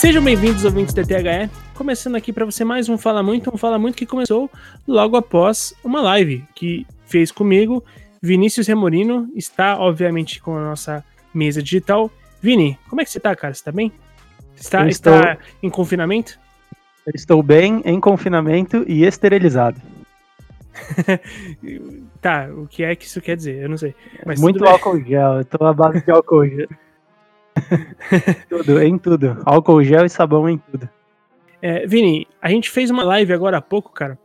Sejam bem-vindos, ouvintes da THE. Começando aqui para você mais um Fala Muito, um Fala Muito que começou logo após uma live que fez comigo. Vinícius Remorino está, obviamente, com a nossa mesa digital. Vini, como é que você tá, cara? Você tá bem? Está, estou... está em confinamento? estou bem, em confinamento e esterilizado. tá, o que é que isso quer dizer? Eu não sei. Muito álcool gel, eu tô à base de álcool gel. tudo, em tudo. Álcool gel e sabão em tudo. É, Vini, a gente fez uma live agora há pouco, cara.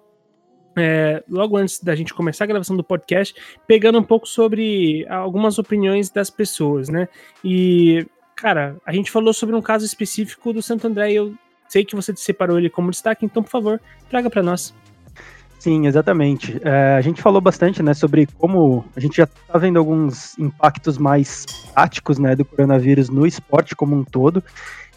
É, logo antes da gente começar a gravação do podcast, pegando um pouco sobre algumas opiniões das pessoas, né? E, cara, a gente falou sobre um caso específico do Santo André e eu sei que você separou ele como destaque, então, por favor, traga para nós. Sim, exatamente. É, a gente falou bastante, né, sobre como a gente já está vendo alguns impactos mais práticos, né, do coronavírus no esporte como um todo.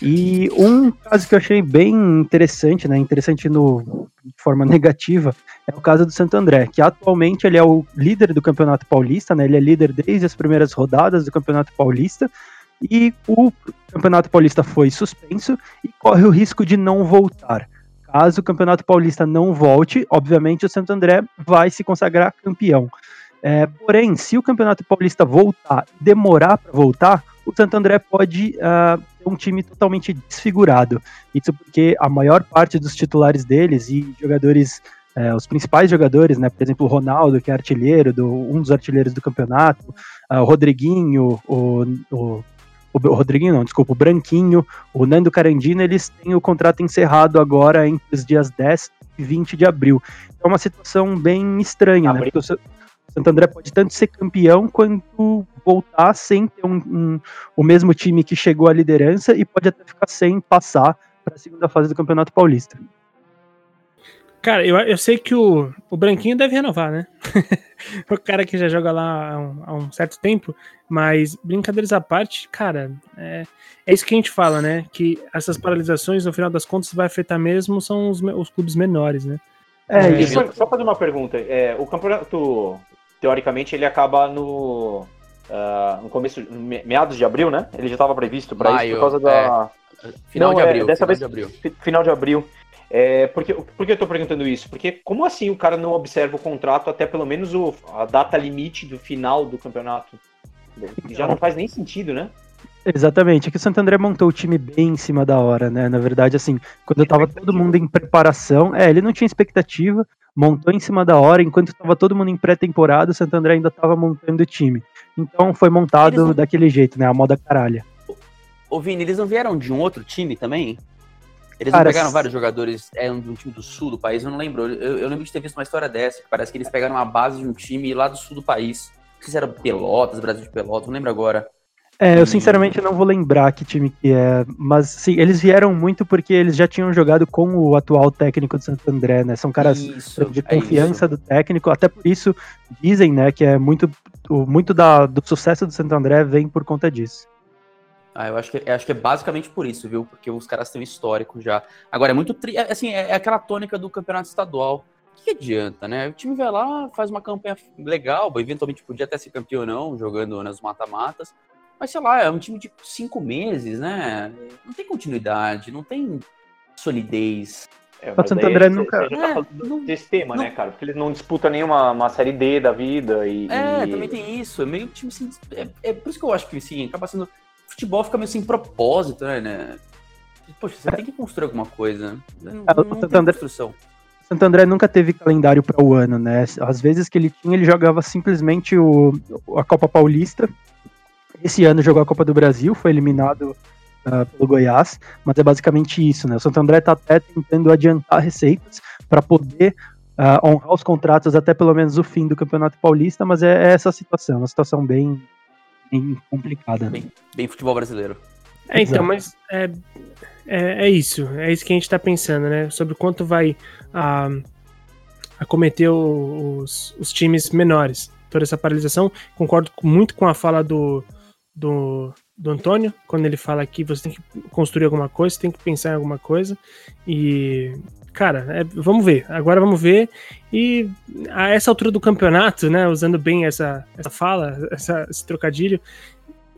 E um caso que eu achei bem interessante, né, interessante no, de forma negativa, é o caso do Santo André, que atualmente ele é o líder do Campeonato Paulista, né, ele é líder desde as primeiras rodadas do Campeonato Paulista, e o Campeonato Paulista foi suspenso e corre o risco de não voltar. Caso o Campeonato Paulista não volte, obviamente o Santo André vai se consagrar campeão. É, porém, se o Campeonato Paulista voltar, demorar para voltar, o Santo André pode uh, ter um time totalmente desfigurado. Isso porque a maior parte dos titulares deles e jogadores, uh, os principais jogadores, né, por exemplo, o Ronaldo, que é artilheiro, do, um dos artilheiros do campeonato, uh, o Rodriguinho, o, o o Rodriguinho não, desculpa, o Branquinho, o Nando Carandino, eles têm o contrato encerrado agora entre os dias 10 e 20 de abril. É uma situação bem estranha, né? Porque o Santo André pode tanto ser campeão quanto voltar sem ter um, um, o mesmo time que chegou à liderança e pode até ficar sem passar para a segunda fase do Campeonato Paulista. Cara, eu, eu sei que o, o Branquinho deve renovar, né? o cara que já joga lá há um, há um, certo tempo, mas brincadeiras à parte, cara, é, é isso que a gente fala, né? Que essas paralisações, no final das contas, vai afetar mesmo são os, os clubes menores, né? É, é só, só fazer uma pergunta. É, o campeonato, teoricamente, ele acaba no, uh, no começo, meados de abril, né? Ele já estava previsto para isso por causa da. É, final Não, de abril. dessa final vez, de abril. final de abril. É, porque, por que eu estou perguntando isso? Porque como assim o cara não observa o contrato até pelo menos o, a data limite do final do campeonato? Já não faz nem sentido, né? Exatamente, é que o Santo André montou o time bem em cima da hora, né? Na verdade, assim, quando tava todo mundo em preparação, é, ele não tinha expectativa, montou em cima da hora, enquanto tava todo mundo em pré-temporada, o Santo André ainda tava montando o time. Então foi montado não... daquele jeito, né? A moda caralha. Ô Vini, eles não vieram de um outro time também? Eles Cara, pegaram vários jogadores é, de um time do sul do país, eu não lembro. Eu, eu, lembro de ter visto uma história dessa, que parece que eles pegaram uma base de um time lá do sul do país. Não sei se era Pelotas, Brasil de Pelotas, não lembro agora. É, eu sinceramente não vou lembrar que time que é, mas sim, eles vieram muito porque eles já tinham jogado com o atual técnico do Santo André, né? São caras isso, de é confiança é do técnico, até por isso dizem, né, que é muito, muito da, do sucesso do Santo André vem por conta disso. Ah, eu acho que, eu acho que é basicamente por isso, viu? Porque os caras têm um histórico já. Agora, é muito. Tri... É, assim, é, é aquela tônica do campeonato estadual. O que, adianta, né? O time vai lá, faz uma campanha legal, eventualmente podia até ser campeão ou não, jogando nas mata-matas. Mas sei lá, é um time de cinco meses, né? Não tem continuidade, não tem solidez. É, o Santo André nunca. Você já tá falando não, desse tema, não... né, cara? Porque eles não disputam nenhuma uma série D da vida. E, é, e... também tem isso. É meio time assim. É, é por isso que eu acho que assim, acaba sendo futebol fica meio sem propósito, né? né? Poxa, você tem que construir alguma coisa. Não, é, não tem construção. Santo André nunca teve calendário para o ano, né? Às vezes que ele tinha, ele jogava simplesmente o, a Copa Paulista. Esse ano jogou a Copa do Brasil, foi eliminado uh, pelo Goiás, mas é basicamente isso, né? O Santo André está até tentando adiantar receitas para poder uh, honrar os contratos até pelo menos o fim do Campeonato Paulista, mas é, é essa a situação, uma situação bem, bem complicada. Bem, bem futebol brasileiro. É, então, mas é, é, é, isso. É isso que a gente tá pensando, né? Sobre quanto vai a, acometer os, os times menores. Toda essa paralisação. Concordo muito com a fala do, do, do Antônio, quando ele fala que você tem que construir alguma coisa, você tem que pensar em alguma coisa. E cara, é, vamos ver. Agora vamos ver. E a essa altura do campeonato, né, usando bem essa, essa fala, essa, esse trocadilho,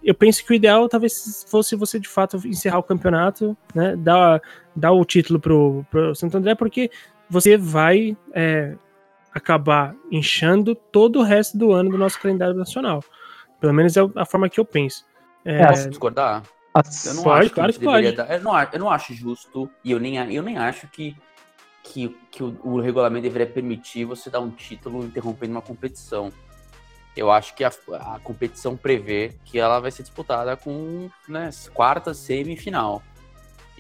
eu penso que o ideal talvez fosse você de fato encerrar o campeonato, né? Dar, dar o título pro, pro Santo André, porque você vai é, acabar inchando todo o resto do ano do nosso calendário nacional. Pelo menos é a forma que eu penso. É, Posso discordar? Eu não pode, acho claro que, que pode. Dar, eu, não, eu não acho justo e eu nem, eu nem acho que, que, que o, o regulamento deveria permitir você dar um título interrompendo uma competição. Eu acho que a, a competição prevê que ela vai ser disputada com né, quarta, semifinal.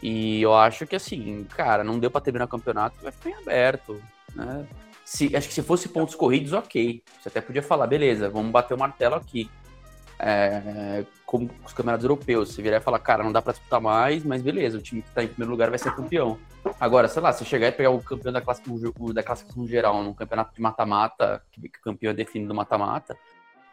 E eu acho que assim, cara, não deu para terminar o campeonato, vai ficar em aberto. Né? Se, acho que se fosse pontos corridos, ok. Você até podia falar, beleza, vamos bater o martelo aqui. É, como os campeonatos europeus, você virar e falar, cara, não dá para disputar mais, mas beleza, o time que tá em primeiro lugar vai ser campeão. Agora, sei lá, se chegar e pegar o campeão da classificação, da classificação geral num campeonato de mata-mata, que o campeão é definido mata-mata,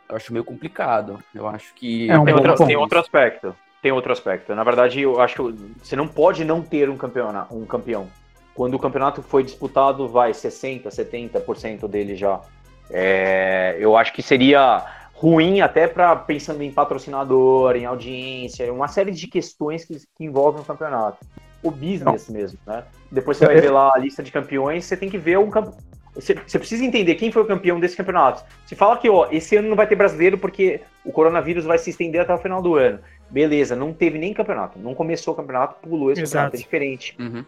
eu acho meio complicado. Eu acho que. É um tem, outro, tem outro aspecto tem outro aspecto. Na verdade, eu acho que você não pode não ter um campeão, um campeão. Quando o campeonato foi disputado, vai 60%, 70% dele já. É, eu acho que seria ruim até para pensando em patrocinador, em audiência, uma série de questões que, que envolvem o campeonato. O business não. mesmo, né? Depois você vai ver lá a lista de campeões, você tem que ver um você, você, precisa entender quem foi o campeão desse campeonato. Se fala que ó, esse ano não vai ter brasileiro porque o coronavírus vai se estender até o final do ano. Beleza, não teve nem campeonato. Não começou o campeonato, pulou esse Exato. campeonato. É diferente. Uhum.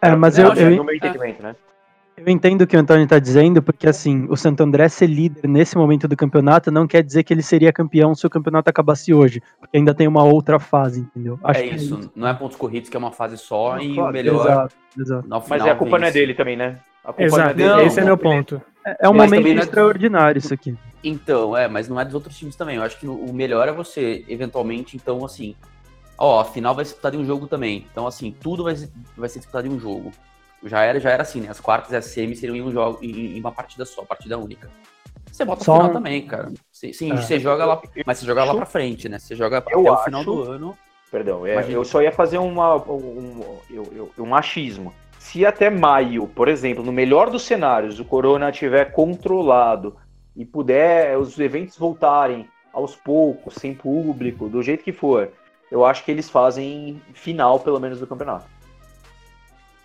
É, mas eu, eu, eu, entendimento, né? Eu entendo o que o Antônio está dizendo, porque assim, o Santo André ser líder nesse momento do campeonato não quer dizer que ele seria campeão se o campeonato acabasse hoje, porque ainda tem uma outra fase, entendeu? Acho é isso, é não é pontos corridos que é uma fase só e o melhor. Exato, exato. Mas é, a culpa vence. não é dele também, né? É Exato, é dele, esse é meu ponto. É, é um mas momento extraordinário isso aqui. Então, é, mas não é dos outros times também. Eu acho que o melhor é você, eventualmente, então, assim, ó, a final vai ser disputada em um jogo também. Então, assim, tudo vai, vai ser disputado em um jogo. Já era, já era assim, né? As quartas e as semis seriam em um jogo, em, em uma partida só, partida única. Você bota Só... final também, cara. Sim, é. você joga lá, mas você joga lá pra frente, né? Você joga eu até acho... o final do ano. Perdão, é, eu só ia fazer uma, um, um, um achismo. Se até maio, por exemplo, no melhor dos cenários, o corona estiver controlado e puder os eventos voltarem aos poucos, sem público, do jeito que for, eu acho que eles fazem final, pelo menos, do campeonato.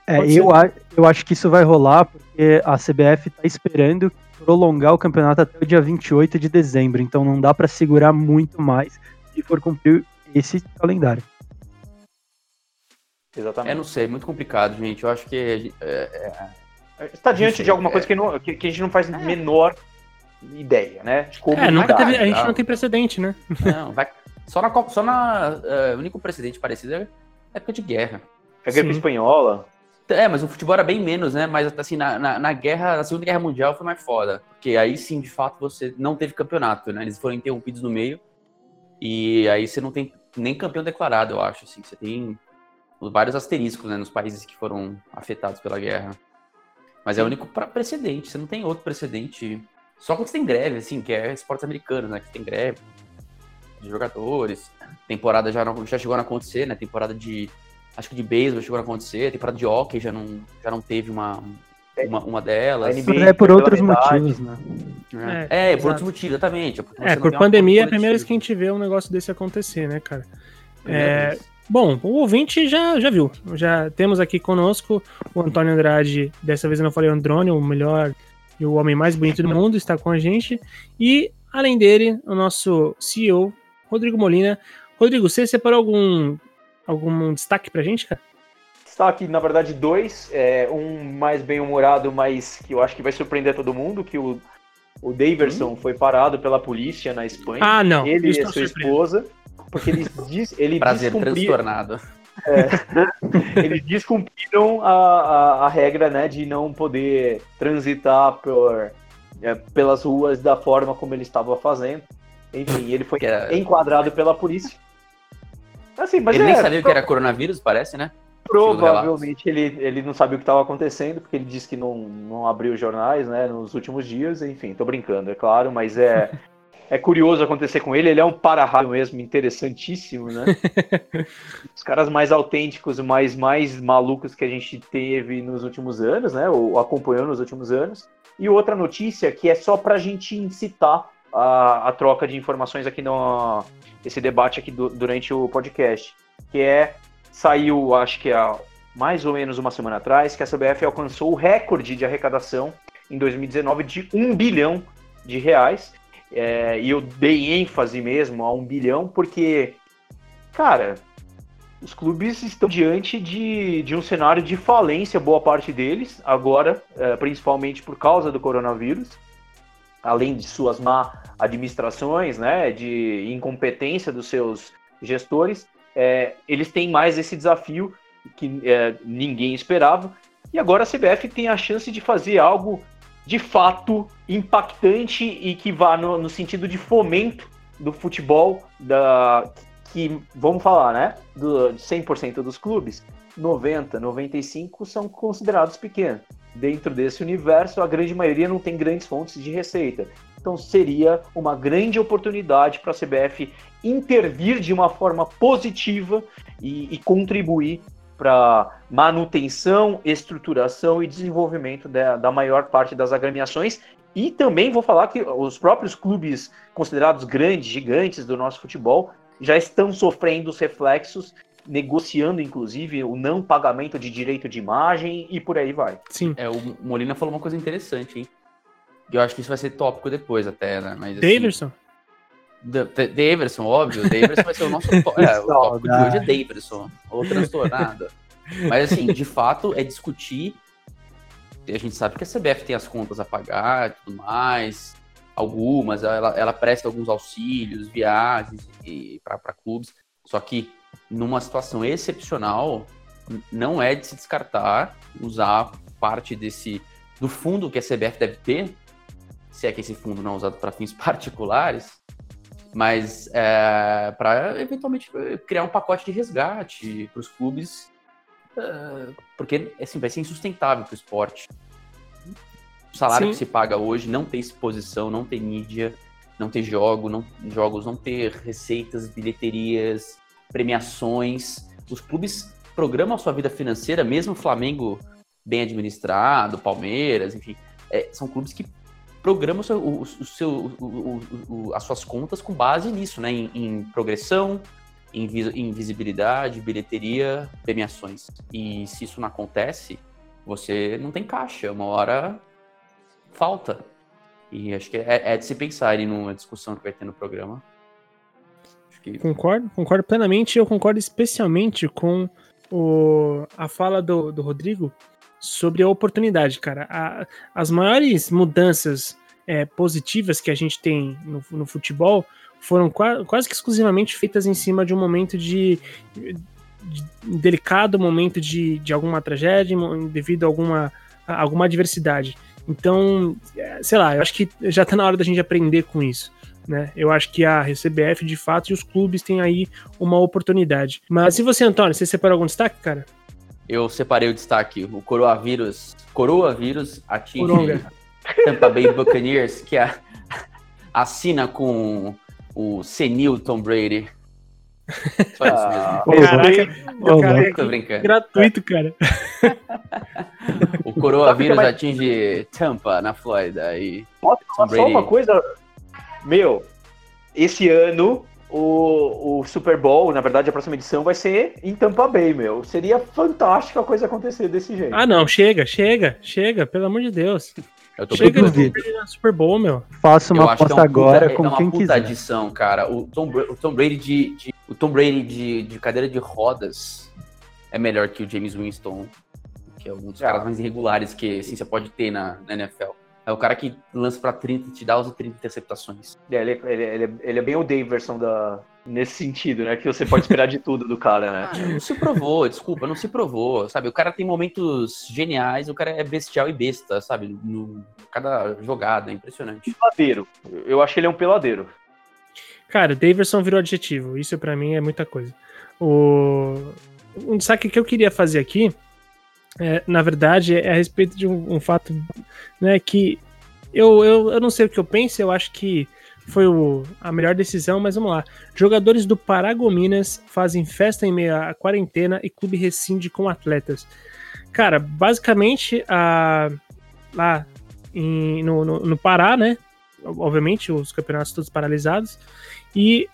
É, eu, eu acho que isso vai rolar porque a CBF está esperando prolongar o campeonato até o dia 28 de dezembro, então não dá para segurar muito mais se for cumprir esse calendário. Exatamente. É, não sei, muito complicado, gente. Eu acho que. É, é... Está diante de alguma coisa que, não, que, que, a gente não faz é. menor ideia, né? De como é, nunca teve, a gente não tem precedente, né? Não, vai, só na. Só na uh, o único precedente parecido é época de guerra. A gripe espanhola. É, mas o futebol era bem menos, né? Mas assim, na, na, na, guerra, na Segunda Guerra Mundial foi mais foda. Porque aí sim, de fato, você não teve campeonato, né? Eles foram interrompidos no meio. E aí você não tem nem campeão declarado, eu acho. Assim. Você tem vários asteriscos né, nos países que foram afetados pela guerra. Mas é o único precedente, você não tem outro precedente. Só quando você tem greve, assim, que é esportes americanos, né? Que tem greve de jogadores. Temporada já, não, já chegou a acontecer, né? Temporada de. Acho que de beisebol chegou a acontecer. Temporada de hockey já não, já não teve uma, uma, uma delas. é por outros motivos, né? É, é, é por outros motivos, exatamente. É, por pandemia é a primeira vez que a gente vê um negócio desse acontecer, né, cara? É, Bom, o ouvinte já, já viu. Já temos aqui conosco o Antônio Andrade. Dessa vez eu não falei Andrônio, o melhor e o homem mais bonito do mundo, está com a gente. E, além dele, o nosso CEO, Rodrigo Molina. Rodrigo, você separou algum, algum destaque pra gente, cara? Destaque, na verdade, dois. É, um mais bem-humorado, mas que eu acho que vai surpreender todo mundo, que o, o Daverson hum. foi parado pela polícia na Espanha. Ah, não. Ele e a sua esposa porque eles diz, ele Prazer transtornado. É, eles descumpriram a, a, a, regra né, de não poder transitar por, é, pelas ruas da forma como ele estava fazendo. Enfim, ele foi enquadrado pela polícia. Assim, ele é, nem sabia pro... que era coronavírus, parece, né? Provavelmente ele, ele não sabia o que estava acontecendo, porque ele disse que não, não abriu jornais né, nos últimos dias. Enfim, tô brincando, é claro, mas é. é curioso acontecer com ele. Ele é um para-raio mesmo, interessantíssimo, né? Os caras mais autênticos, mais, mais malucos que a gente teve nos últimos anos, né? Ou acompanhou nos últimos anos. E outra notícia que é só pra gente incitar a, a troca de informações aqui no esse debate aqui do, durante o podcast, que é saiu, acho que há mais ou menos uma semana atrás, que a CBF alcançou o recorde de arrecadação em 2019 de um bilhão de reais. É, e eu dei ênfase mesmo a um bilhão, porque, cara, os clubes estão diante de, de um cenário de falência, boa parte deles, agora, é, principalmente por causa do coronavírus, além de suas má administrações, né, de incompetência dos seus gestores, é, eles têm mais esse desafio que é, ninguém esperava. E agora a CBF tem a chance de fazer algo de fato impactante e que vá no, no sentido de fomento do futebol, da, que, vamos falar, né, do 100% dos clubes, 90, 95 são considerados pequenos. Dentro desse universo, a grande maioria não tem grandes fontes de receita. Então seria uma grande oportunidade para a CBF intervir de uma forma positiva e, e contribuir para manutenção, estruturação e desenvolvimento da, da maior parte das agremiações. E também vou falar que os próprios clubes considerados grandes, gigantes do nosso futebol, já estão sofrendo os reflexos, negociando inclusive o não pagamento de direito de imagem e por aí vai. Sim. É, o Molina falou uma coisa interessante, hein? Eu acho que isso vai ser tópico depois até, né? Mas, assim, Daverson? Daverson, óbvio. Daverson vai ser o nosso é, o tópico de hoje é Daverson, ou transtornado. Mas assim, de fato, é discutir. A gente sabe que a CBF tem as contas a pagar e tudo mais. Algumas, ela, ela presta alguns auxílios, viagens para clubes. Só que numa situação excepcional, não é de se descartar usar parte desse do fundo que a CBF deve ter, se é que esse fundo não é usado para fins particulares, mas é, para eventualmente criar um pacote de resgate para os clubes, é, porque assim, vai ser insustentável para o esporte. O salário Sim. que se paga hoje não tem exposição, não tem mídia, não tem jogo, não, jogos, não ter receitas, bilheterias, premiações. Os clubes programam a sua vida financeira, mesmo o Flamengo bem administrado, Palmeiras, enfim, é, são clubes que programa o seu, o, o seu, o, as suas contas com base nisso, né? Em, em progressão, em, em, visibilidade, bilheteria, premiações. E se isso não acontece, você não tem caixa. Uma hora falta. E acho que é, é de se pensar aí numa discussão que vai ter no programa. Concordo, concordo plenamente. Eu concordo especialmente com o, a fala do, do Rodrigo sobre a oportunidade, cara. A, as maiores mudanças é, positivas que a gente tem no, no futebol foram qua, quase que exclusivamente feitas em cima de um momento de, de, de delicado momento de, de alguma tragédia devido a alguma, a alguma adversidade. Então, é, sei lá, eu acho que já tá na hora da gente aprender com isso. Né? Eu acho que a CBF, de fato, e os clubes têm aí uma oportunidade. Mas e você, Antônio, você separou algum destaque, cara? eu separei o destaque. O coronavírus, coronavírus atinge Coronga. Tampa Bay Buccaneers, que a, assina com o senil Tom Brady. Só isso mesmo. Caraca, oh, cara, tô brincando. Gratuito, cara. o coronavírus atinge Tampa, na Flórida. E Brady... Só uma coisa, meu, esse ano o, o Super Bowl, na verdade, a próxima edição vai ser em Tampa Bay, meu. Seria fantástico a coisa acontecer desse jeito. Ah, não, chega, chega, chega, pelo amor de Deus. Eu tô chega no Super Bowl, meu. Faça uma aposta é um agora puta, com é quem quiser. adição, cara. O Tom, o Tom Brady de, de, o Tom Brady de, de cadeira de rodas é melhor que o James Winston, que é um dos ah. caras mais irregulares que assim, você pode ter na, na NFL. É o cara que lança para 30 te dá as 30 interceptações. É, ele, ele, ele, ele, é bem o Daverson da, nesse sentido, né? Que você pode esperar de tudo do cara, né? Ah, não se provou, desculpa, não se provou, sabe? O cara tem momentos geniais, o cara é bestial e besta, sabe? No, cada jogada, é impressionante. Peladeiro. Eu acho que ele é um peladeiro. Cara, Daverson virou adjetivo. Isso para mim é muita coisa. O... Um destaque que eu queria fazer aqui é, na verdade, é a respeito de um, um fato né, que eu, eu, eu não sei o que eu penso, eu acho que foi o, a melhor decisão, mas vamos lá. Jogadores do Paragominas fazem festa em meio à quarentena e clube rescinde com atletas. Cara, basicamente, a, lá em, no, no, no, Pará, né? obviamente, os campeonatos todos paralisados, e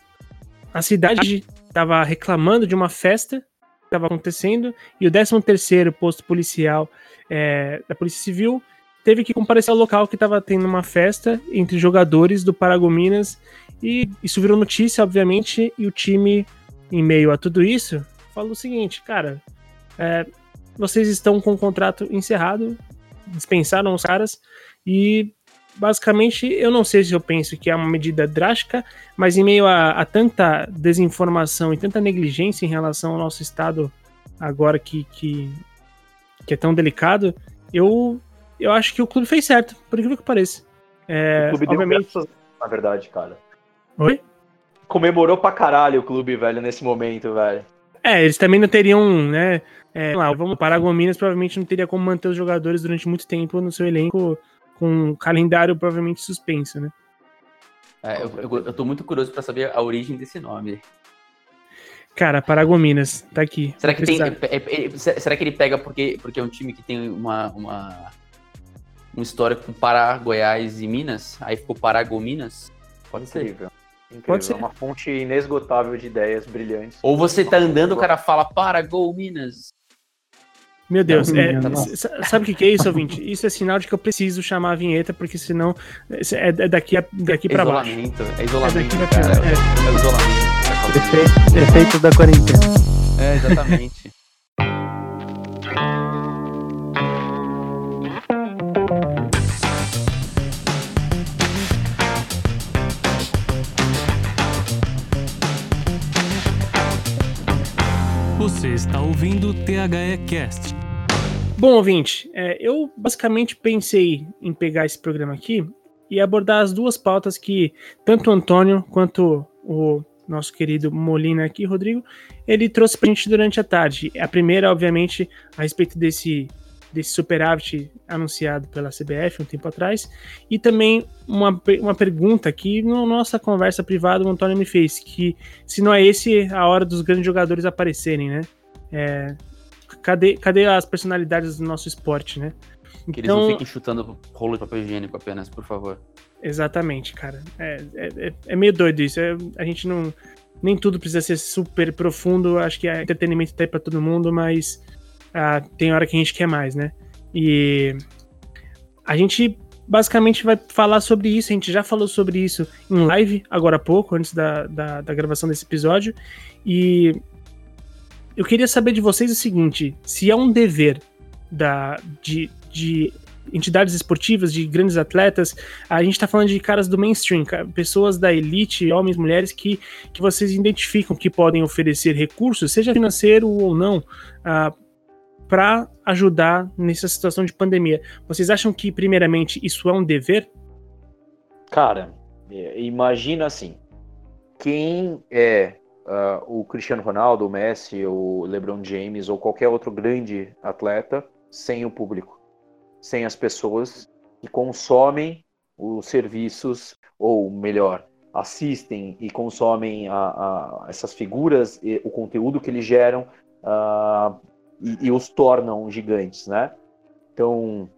a cidade estava reclamando de uma festa estava acontecendo, e o 13º posto policial é, da Polícia Civil teve que comparecer ao local que estava tendo uma festa entre jogadores do Paragominas, e isso virou notícia, obviamente, e o time, em meio a tudo isso, falou o seguinte, cara, é, vocês estão com o contrato encerrado, dispensaram os caras, e basicamente, eu não sei se eu penso que é uma medida drástica, mas em meio a, a, tanta desinformação e tanta negligência em relação ao nosso estado agora que, que, que é tão delicado, eu, eu acho que o clube fez certo, por incrível que pareça. É, o clube obviamente... deu graças, na verdade, cara. Oi? Comemorou pra caralho o clube, velho, nesse momento, velho. É, eles também não teriam, né? É, lá, vamos, Paragominas provavelmente não teria como manter os jogadores durante muito tempo no seu elenco com um calendário provavelmente suspenso, né? É, eu, eu, eu tô muito curioso para saber a origem desse nome. Cara, Paragominas, tá aqui. Será que, tem, é, é, é, será que ele pega porque, porque é um time que tem uma, uma um histórico com Pará, Goiás e Minas? Aí ficou Paragominas? Pode ser. Incrível. Pode ser. É uma fonte inesgotável de ideias brilhantes. Ou você tá andando, o cara fala Paragol Minas. Meu Deus, é, sabe o que, que é isso, ouvinte? Isso é sinal de que eu preciso chamar a vinheta, porque senão é, é daqui, a, daqui pra baixo. É isolamento, é cara. É, é isolamento. Efeito, efeito da quarentena. É, exatamente. Você está ouvindo o THE Cast. Bom, ouvinte, é, eu basicamente pensei em pegar esse programa aqui e abordar as duas pautas que tanto o Antônio quanto o nosso querido Molina aqui, Rodrigo, ele trouxe pra gente durante a tarde. A primeira, obviamente, a respeito desse desse superávit anunciado pela CBF um tempo atrás, e também uma, uma pergunta que na nossa conversa privada o Antônio me fez, que se não é esse a hora dos grandes jogadores aparecerem, né? É, cadê, cadê as personalidades do nosso esporte, né? Que então, eles não fiquem chutando rolo de papel higiênico apenas, por favor. Exatamente, cara. É, é, é meio doido isso. É, a gente não. Nem tudo precisa ser super profundo. Acho que é entretenimento tá aí pra todo mundo, mas ah, tem hora que a gente quer mais, né? E a gente basicamente vai falar sobre isso. A gente já falou sobre isso em live agora há pouco, antes da, da, da gravação desse episódio. E eu queria saber de vocês o seguinte: se é um dever da, de, de entidades esportivas, de grandes atletas, a gente está falando de caras do mainstream, pessoas da elite, homens, mulheres, que, que vocês identificam que podem oferecer recursos, seja financeiro ou não, uh, para ajudar nessa situação de pandemia. Vocês acham que, primeiramente, isso é um dever? Cara, é, imagina assim: quem é uh, o Cristiano Ronaldo, o Messi, o LeBron James ou qualquer outro grande atleta sem o público, sem as pessoas que consomem os serviços, ou melhor, assistem e consomem a, a essas figuras, e o conteúdo que eles geram, uh, e, e os tornam gigantes, né? Então,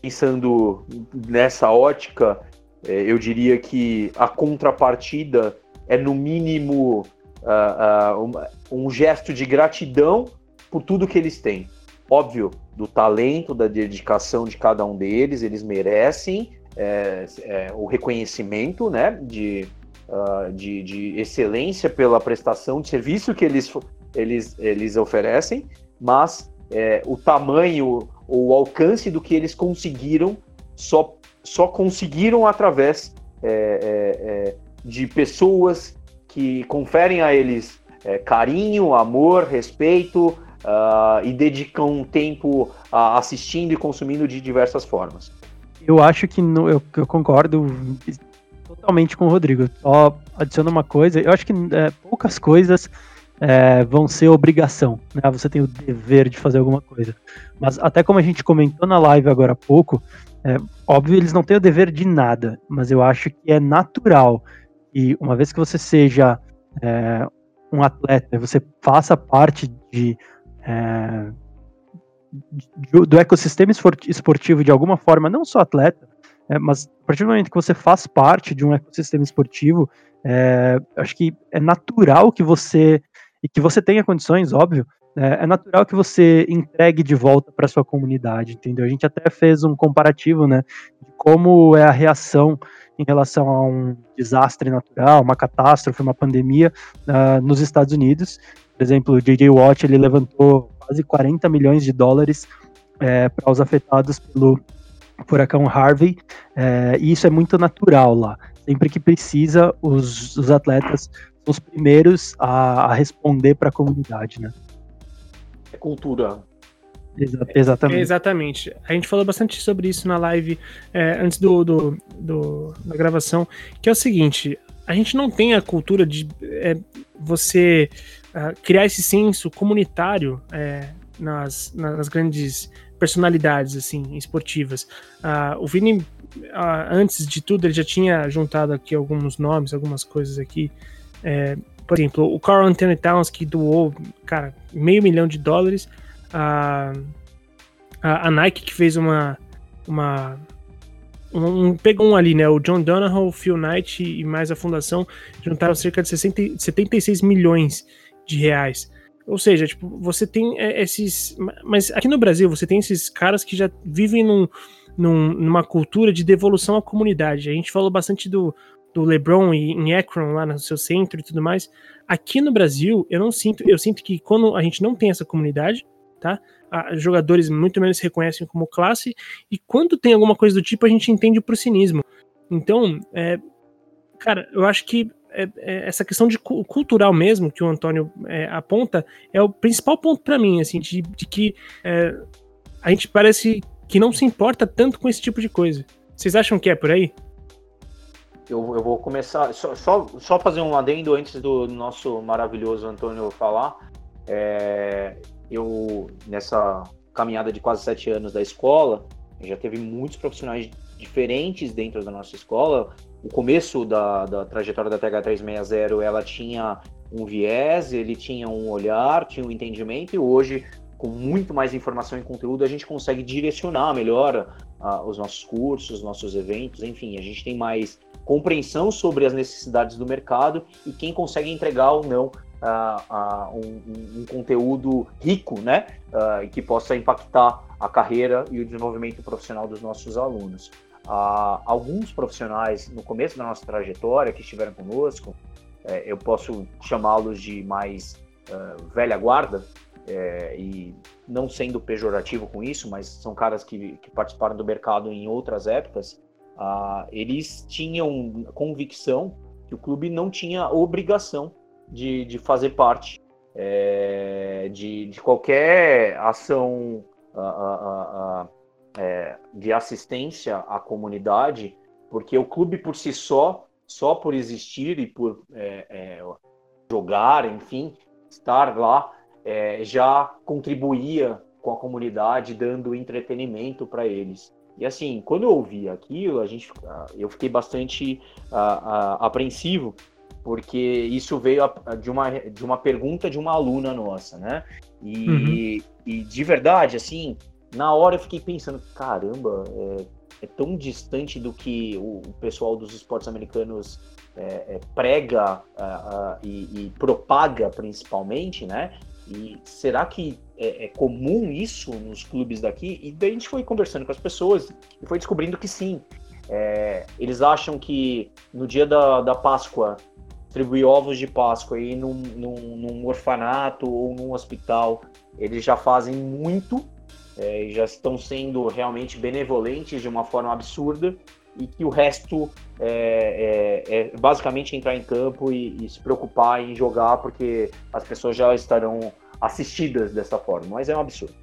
pensando nessa ótica, é, eu diria que a contrapartida é no mínimo uh, uh, um, um, gesto de gratidão por tudo que eles têm. Óbvio, do talento, da dedicação de cada um deles, eles merecem é, é, o reconhecimento né, de, uh, de, de, excelência pela prestação de serviço que eles, eles, eles oferecem, mas é, o tamanho ou o alcance do que eles conseguiram só, só conseguiram através é, é, é de pessoas que conferem a eles é, carinho, amor, respeito uh, e dedicam tempo uh, assistindo e consumindo de diversas formas. Eu acho que no, eu, eu, concordo totalmente com o Rodrigo. Só adiciono uma coisa, eu acho que é, poucas coisas é, vão ser obrigação, né? Você tem o dever de fazer alguma coisa. Mas até como a gente comentou na live agora há pouco, é, óbvio eles não têm o dever de nada, mas eu acho que é natural e uma vez que você seja é, um atleta, você faça parte de, é, do ecossistema esportivo de alguma forma, não só atleta, É, mas a partir do momento que você faz parte de um ecossistema esportivo, é, acho que é natural que você e que você tenha condições, óbvio, é, é natural que você entregue de volta para sua comunidade, entendeu? A gente até fez um comparativo, né, de como é a reação em relação a um desastre natural, uma catástrofe, uma pandemia uh, nos Estados Unidos. Por exemplo, o J.J. Watt ele levantou quase 40 milhões de dólares é, para os afetados pelo furacão Harvey, é, e isso é muito natural lá. Sempre que precisa, os, os atletas os primeiros a, a responder para a comunidade, né? É cultura. Exa exatamente. É, exatamente. A gente falou bastante sobre isso na live é, antes do, do, do, da gravação, que é o seguinte: a gente não tem a cultura de é, você uh, criar esse senso comunitário é, nas, nas grandes personalidades assim esportivas. Uh, o Vini, uh, antes de tudo, ele já tinha juntado aqui alguns nomes, algumas coisas aqui. É, por exemplo, o Carl Anthony Towns que doou, cara, meio milhão de dólares. A, a, a Nike que fez uma, uma um, pegou um ali, né? O John Donahoe, o Phil Knight e mais a fundação juntaram cerca de 60, 76 milhões de reais. Ou seja, tipo, você tem é, esses. Mas aqui no Brasil, você tem esses caras que já vivem num, num, numa cultura de devolução à comunidade. A gente falou bastante do, do LeBron em Akron, lá no seu centro e tudo mais. Aqui no Brasil, eu não sinto. Eu sinto que quando a gente não tem essa comunidade, tá? A, jogadores muito menos se reconhecem como classe, e quando tem alguma coisa do tipo, a gente entende o cinismo. Então, é, cara, eu acho que é, é, essa questão de cultural mesmo que o Antônio é, aponta é o principal ponto para mim, assim, de, de que é, a gente parece que não se importa tanto com esse tipo de coisa. Vocês acham que é por aí? Eu, eu vou começar, só, só, só fazer um adendo antes do nosso maravilhoso Antônio falar. É, eu, nessa caminhada de quase sete anos da escola, já teve muitos profissionais diferentes dentro da nossa escola, o começo da, da trajetória da TH360 ela tinha um viés, ele tinha um olhar, tinha um entendimento, e hoje, com muito mais informação e conteúdo, a gente consegue direcionar melhor uh, os nossos cursos, os nossos eventos, enfim, a gente tem mais compreensão sobre as necessidades do mercado e quem consegue entregar ou não uh, um, um, conteúdo rico, né, que possa impactar a carreira e o desenvolvimento profissional dos nossos alunos. Alguns profissionais no começo da nossa trajetória que estiveram conosco, é, eu posso chamá-los de mais uh, velha guarda, é, e não sendo pejorativo com isso, mas são caras que, que participaram do mercado em outras épocas, uh, eles tinham convicção que o clube não tinha obrigação de, de fazer parte é, de, de, qualquer ação uh, é, de assistência à comunidade, porque o clube por si só, só por existir e por é, é, jogar, enfim, estar lá, é, já contribuía com a comunidade, dando entretenimento para eles. E assim, quando eu ouvi aquilo, a gente, eu fiquei bastante apreensivo, porque isso veio de uma, de uma pergunta de uma aluna nossa, né? E, uhum. e de verdade, assim, na hora eu fiquei pensando, caramba, é, é tão distante do que o, o pessoal dos esportes americanos é, é, prega uh, uh, e, e, propaga principalmente, né? E será que é, é, comum isso nos clubes daqui? E daí a gente foi conversando com as pessoas e foi descobrindo que sim. É, eles acham que no dia da, da Páscoa distribuir ovos de Páscoa aí num, num, num orfanato ou num hospital, eles já fazem muito é, já estão sendo realmente benevolentes de uma forma absurda e que o resto é, é, é basicamente entrar em campo e, e, se preocupar em jogar porque as pessoas já estarão assistidas dessa forma, mas é um absurdo.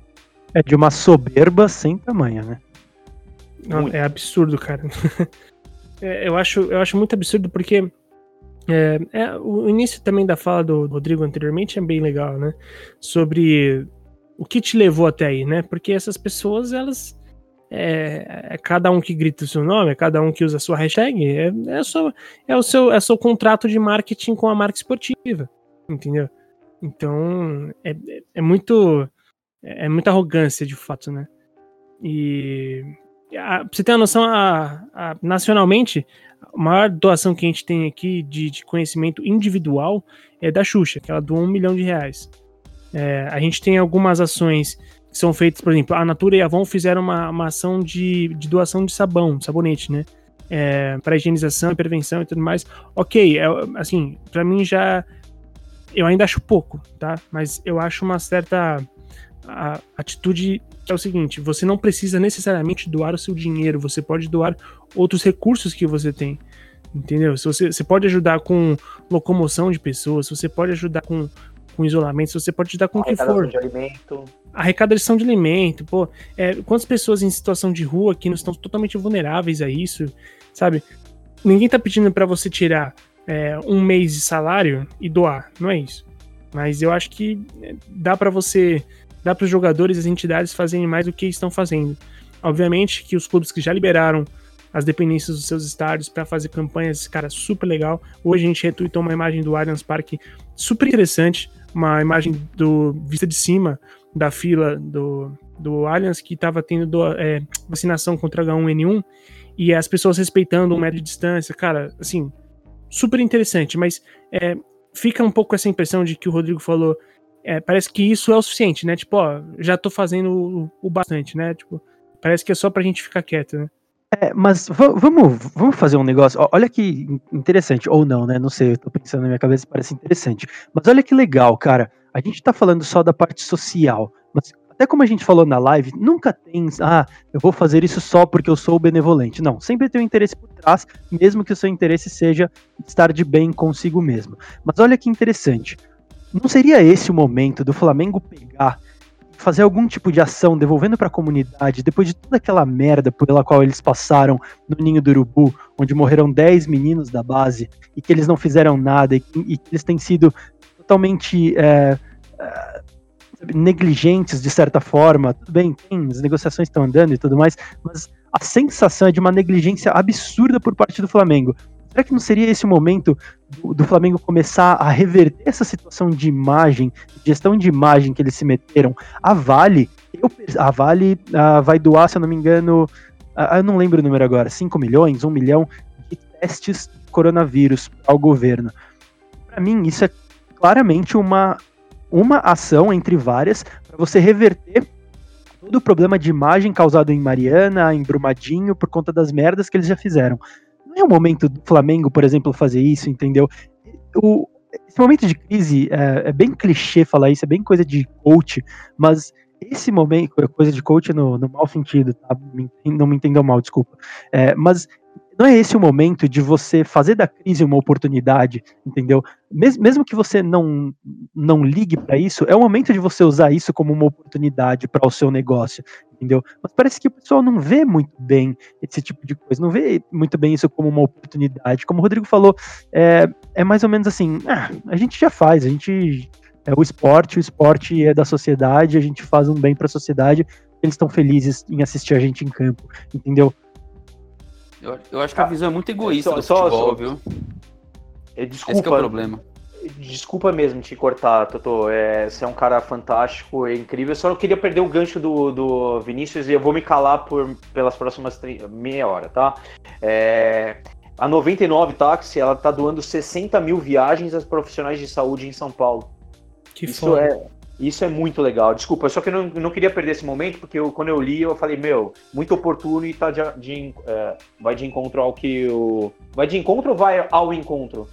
É de uma soberba sem tamanho, né? Não, é absurdo, cara. É, eu, acho, eu acho muito absurdo porque é, é, o início também da fala do Rodrigo anteriormente é bem legal, né? Sobre o que te levou até aí, né? Porque essas pessoas, elas. É, é, cada um que grita o seu nome, é cada um que usa a sua hashtag, é, é, seu, é, o seu, é o seu contrato de marketing com a marca esportiva, entendeu? Então, é, é muito. É muita arrogância, de fato, né? E a, pra você ter uma noção, a, a, nacionalmente, a maior doação que a gente tem aqui de, de, conhecimento individual é da Xuxa, que ela doou um milhão de reais. É, a gente tem algumas ações que são feitas, por exemplo, a Natura e a Avon fizeram uma, uma ação de, de doação de sabão, sabonete, né? É, para higienização e prevenção e tudo mais. Ok, é, assim, para mim já. Eu ainda acho pouco, tá? Mas eu acho uma certa a atitude é o seguinte: você não precisa necessariamente doar o seu dinheiro, você pode doar outros recursos que você tem. Entendeu? Se você, você pode ajudar com locomoção de pessoas, você pode ajudar com, com isolamento, você pode ajudar com o que for. De alimento. Arrecadação de alimento, pô. É, quantas pessoas em situação de rua que não estão totalmente vulneráveis a isso, sabe? Ninguém tá pedindo para você tirar é, um mês de salário e doar, não é isso. Mas eu acho que é, dá para você dá para os jogadores as entidades fazerem mais do que estão fazendo. Obviamente que os clubes que já liberaram as dependências dos seus estádios para fazer campanhas, cara, super legal. Hoje a gente retweetou uma imagem do Allianz Parque super interessante, uma imagem do vista de cima da fila do, do Allianz que estava tendo do, é, vacinação contra H1N1 e as pessoas respeitando um metro de distância, cara, assim, super interessante, mas é, fica um pouco essa impressão de que o Rodrigo falou é, parece que isso é o suficiente, né? Tipo, ó, já tô fazendo o, o bastante, né? Tipo, parece que é só pra gente ficar quieto, né? É, mas vamos, vamos fazer um negócio. Olha que interessante, ou não, né? Não sei, eu tô pensando na minha cabeça, parece interessante. Mas olha que legal, cara. A gente tá falando só da parte social, mas até como a gente falou na live, nunca tem, ah, eu vou fazer isso só porque eu sou benevolente. Não, sempre tem um interesse por trás, mesmo que o seu interesse seja estar de bem consigo mesmo. Mas olha que interessante. Não seria esse o momento do Flamengo pegar, fazer algum tipo de ação devolvendo para a comunidade, depois de toda aquela merda pela qual eles passaram no Ninho do Urubu, onde morreram 10 meninos da base e que eles não fizeram nada e, e que eles têm sido totalmente é, é, negligentes de certa forma. Tudo bem, tem, as negociações estão andando e tudo mais, mas a sensação é de uma negligência absurda por parte do Flamengo. Será que não seria esse o momento do, do, Flamengo começar a reverter essa situação de imagem, gestão de imagem que eles se meteram? A Vale, eu, a Vale uh, vai doar, se eu não me engano, uh, eu não lembro o número agora, 5 milhões, 1 milhão de testes de coronavírus ao governo. Para mim, isso é claramente uma, uma ação entre várias para você reverter todo o problema de imagem causado em Mariana, em Brumadinho, por conta das merdas que eles já fizeram não é o momento do Flamengo, por exemplo, fazer isso, entendeu? O, esse momento de crise é, é, bem clichê falar isso, é bem coisa de coach, mas esse momento, coisa de coach no, no mau sentido, tá? Não me entendam mal, desculpa. É, mas não é esse o momento de você fazer da crise uma oportunidade, entendeu? Mes mesmo que você não, não ligue para isso, é o momento de você usar isso como uma oportunidade para o seu negócio, entendeu? Mas parece que o pessoal não vê muito bem esse tipo de coisa, não vê muito bem isso como uma oportunidade. Como o Rodrigo falou, é, é mais ou menos assim: ah, a gente já faz, a gente. É o esporte, o esporte é da sociedade, a gente faz um bem para a sociedade, eles estão felizes em assistir a gente em campo, entendeu? Eu, eu acho que a visão é muito egoísta só, do futebol, só, viu? Desculpa, Esse é o problema. Desculpa mesmo te cortar, Totô. É, você é um cara fantástico, é incrível. Eu só não queria perder o gancho do, do Vinícius e eu vou me calar por, pelas próximas meia hora, tá? É, a 99 Táxi, ela tá doando 60 mil viagens aos profissionais de saúde em São Paulo. Que Isso foda. é isso é muito legal. Desculpa, só que eu não, não queria perder esse momento, porque eu, quando eu li, eu falei, meu, muito oportuno e tá de, de é, vai de encontro ao que o. Vai de encontro ou vai ao encontro?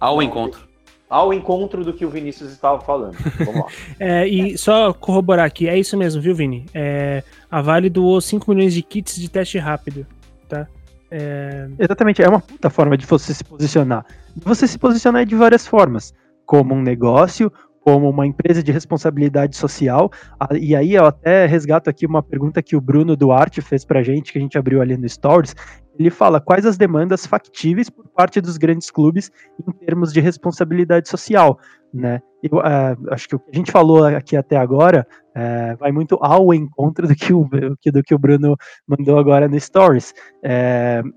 Ao encontro. Ao encontro do que o Vinícius estava falando. Vamos lá. é, e só corroborar aqui, é isso mesmo, viu, Vini? É, a Vale doou 5 milhões de kits de teste rápido, tá? É... Exatamente, é uma puta forma de você se posicionar. Você se posicionar de várias formas, como um negócio, como uma empresa de responsabilidade social. E aí eu até resgato aqui uma pergunta que o Bruno Duarte fez para a gente, que a gente abriu ali no Stories. Ele fala quais as demandas factíveis por parte dos grandes clubes em termos de responsabilidade social, né? Eu uh, acho que o que a gente falou aqui até agora uh, vai muito ao encontro do que o, do que o Bruno mandou agora no Stories. Uh,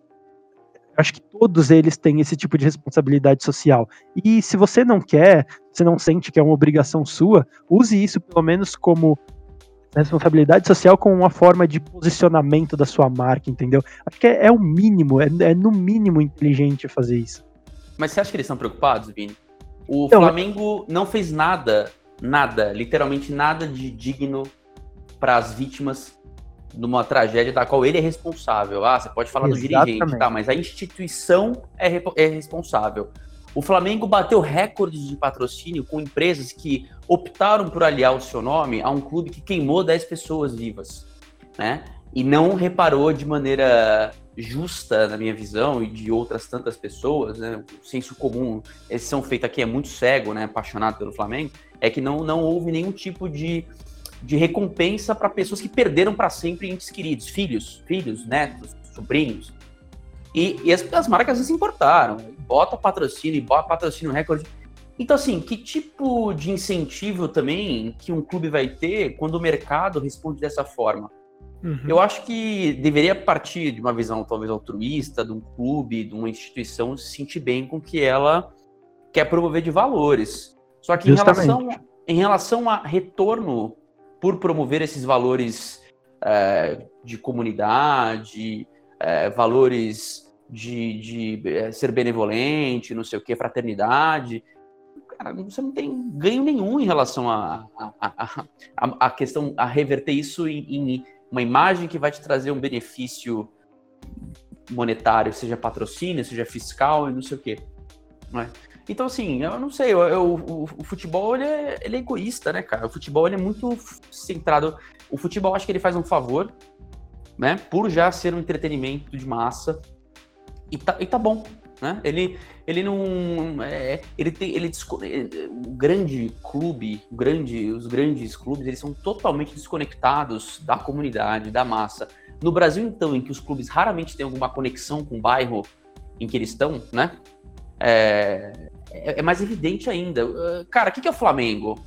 acho que todos eles têm esse tipo de responsabilidade social. E se você não quer, você não sente que é uma obrigação sua, use isso pelo menos como responsabilidade social como uma forma de posicionamento da sua marca, entendeu? Acho que é, é o mínimo, é, é, no mínimo inteligente fazer isso. Mas você acha que eles estão preocupados, Vini? O então, Flamengo não fez nada, nada, literalmente nada de digno para as vítimas de uma tragédia da qual ele é responsável. Ah, você pode falar Exatamente. do dirigente, tá? Mas a instituição é, é responsável. O Flamengo bateu recordes de patrocínio com empresas que optaram por aliar o seu nome a um clube que queimou 10 pessoas vivas, né? E não reparou de maneira justa, na minha visão, e de outras tantas pessoas, né? O senso comum, esse são feito aqui é muito cego, né? Apaixonado pelo Flamengo, é que não, não houve nenhum tipo de de recompensa para pessoas que perderam para sempre entes queridos, filhos, filhos, netos, sobrinhos. E, e as, as, marcas se importaram. Bota patrocínio, bota patrocínio recorde. Então, assim, que tipo de incentivo também que um clube vai ter quando o mercado responde dessa forma? Uhum. Eu acho que deveria partir de uma visão talvez altruísta, de um clube, de uma instituição, se sentir bem com o que ela quer promover de valores. Só que em relação, em relação a retorno por promover esses valores é, de comunidade, é, valores de, de é, ser benevolente, não sei o que, fraternidade. Cara, você não tem ganho nenhum em relação a, a, a, a, a questão, a reverter isso em, em, uma imagem que vai te trazer um benefício monetário, seja patrocínio, seja fiscal e não sei o que. Né? Então, assim, eu não sei, eu, eu, o, o, futebol ele é, ele é, egoísta, né, cara? O futebol ele é muito centrado. O futebol acho que ele faz um favor, né? Por já ser um entretenimento de massa. E tá, e tá bom, né? Ele, ele não. É, ele tem. Ele, o grande clube, o grande, os grandes clubes, eles são totalmente desconectados da comunidade, da massa. No Brasil, então, em que os clubes raramente têm alguma conexão com o bairro em que eles estão, né? É, é, é mais evidente ainda. Uh, cara, o que, que é o Flamengo?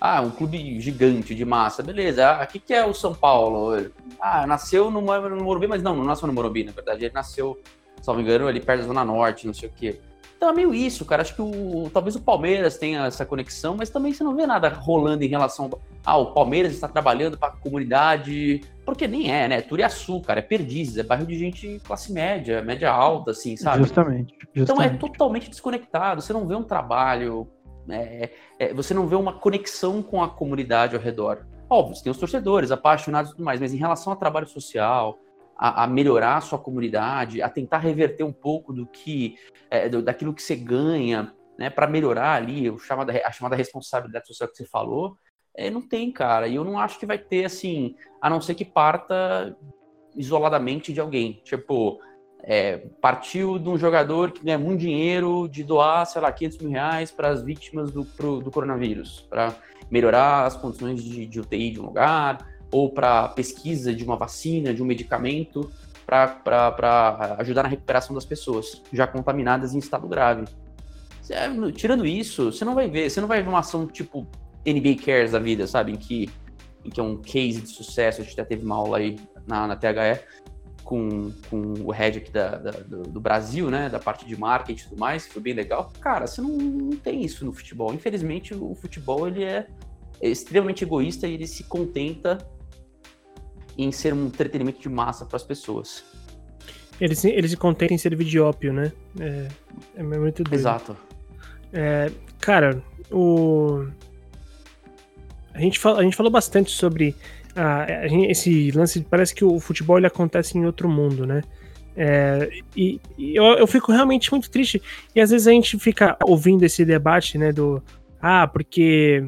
Ah, um clube gigante de massa, beleza. Ah, o que, que é o São Paulo? Ah, nasceu no, no Morumbi, mas não, não nasceu no Morumbi, na verdade. Ele nasceu, se não me engano, ali perto da Zona Norte, não sei o quê. Então é meio isso, cara. Acho que o, talvez o Palmeiras tenha essa conexão, mas também você não vê nada rolando em relação ah, o Palmeiras está trabalhando para a comunidade, porque nem é, né? Turiaçu, cara, é Perdizes, é bairro de gente classe média, média alta, assim, sabe? Justamente. justamente. Então é totalmente desconectado. Você não vê um trabalho, é, é, você não vê uma conexão com a comunidade ao redor. Óbvio, você tem os torcedores, apaixonados e tudo mais, mas em relação ao trabalho social, a, a, melhorar a sua comunidade, a tentar reverter um pouco do que é, do, daquilo que você ganha, né, para melhorar ali o chamada, a chamada responsabilidade social que você falou, é, não tem, cara. E eu não acho que vai ter assim, a não ser que parta isoladamente de alguém. Tipo, é, partiu de um jogador que ganha muito dinheiro de doar, sei lá, 500 mil reais para as vítimas do, pro, do coronavírus, para melhorar as condições de, de UTI de um lugar, ou para pesquisa de uma vacina, de um medicamento, para ajudar na recuperação das pessoas já contaminadas em estado grave. tirando isso, você não vai ver, você não vai ver uma ação tipo NBA Cares da vida, sabe? Em que, em que é um case de sucesso. A gente já teve uma aula aí na, na THE com, com o head aqui da, da do, do, Brasil, né? Da parte de marketing e tudo mais, que foi bem legal. Cara, você não, não tem isso no futebol. Infelizmente, o futebol ele é, é extremamente egoísta e ele se contenta em ser um entretenimento de massa para as pessoas. Ele se, ele se contenta em servir de ópio, né? É, é muito doido. Exato. É, cara, o... A gente, fala, a gente falou bastante sobre esse lance. Parece que o futebol ele acontece em outro mundo, né? É, e, e eu, eu, fico realmente muito triste. E às vezes a gente fica ouvindo esse debate, né? Do ah, porque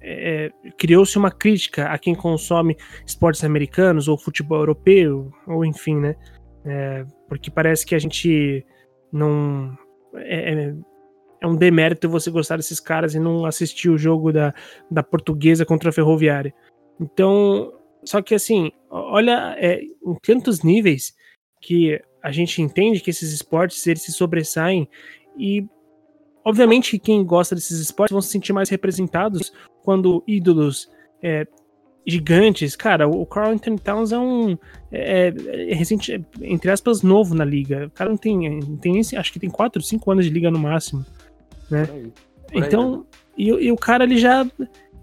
é, criou-se uma crítica a quem consome esportes americanos ou futebol europeu, ou enfim, né? É, porque parece que a gente não. É, é, é, um demérito você gostar desses caras e não assistir o jogo da, da portuguesa contra a ferroviária. Então, só que assim, olha é, em tantos níveis que a gente entende que esses esportes eles se sobressaem e obviamente quem gosta desses esportes vão se sentir mais representados quando ídolos é, gigantes, cara, o Carl Anthony Towns é um é, é, recente, entre aspas, novo na liga. O cara não tem, tem acho que tem 4, 5 anos de liga no máximo, né? Por aí, por então, aí, né? e, e, o cara ele já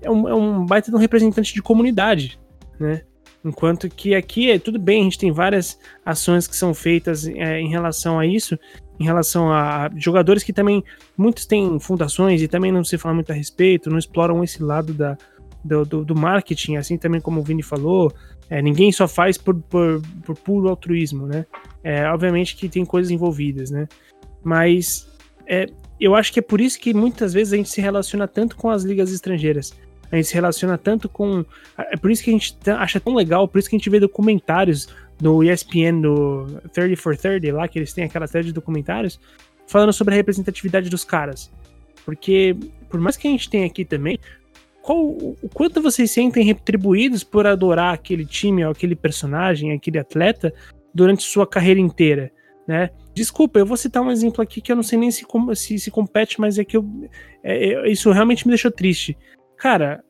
é um, é um baita de um representante de comunidade, né? Enquanto que aqui é tudo bem, a gente tem várias ações que são feitas é, em relação a isso, em relação a jogadores que também, muitos têm fundações e também não se fala muito a respeito, não exploram esse lado da, do, do, do marketing, assim também como o Vini falou, é, ninguém só faz por, por, por puro altruísmo, né? É, obviamente que tem coisas envolvidas, né? Mas é, eu acho que é por isso que muitas vezes a gente se relaciona tanto com as ligas estrangeiras a gente se relaciona tanto com. É por isso que a gente acha tão legal, por isso que a gente vê documentários no ESPN, no 30 for 30, lá, que eles têm aquela série de documentários, falando sobre a representatividade dos caras. Porque, por mais que a gente tenha aqui também, qual, o quanto vocês sentem retribuídos por adorar aquele time, aquele personagem, aquele atleta, durante sua carreira inteira, né? Desculpa, eu vou citar um exemplo aqui que eu não sei nem se, se, se compete, mas é que eu, é, é, isso realmente me deixou triste. Cara,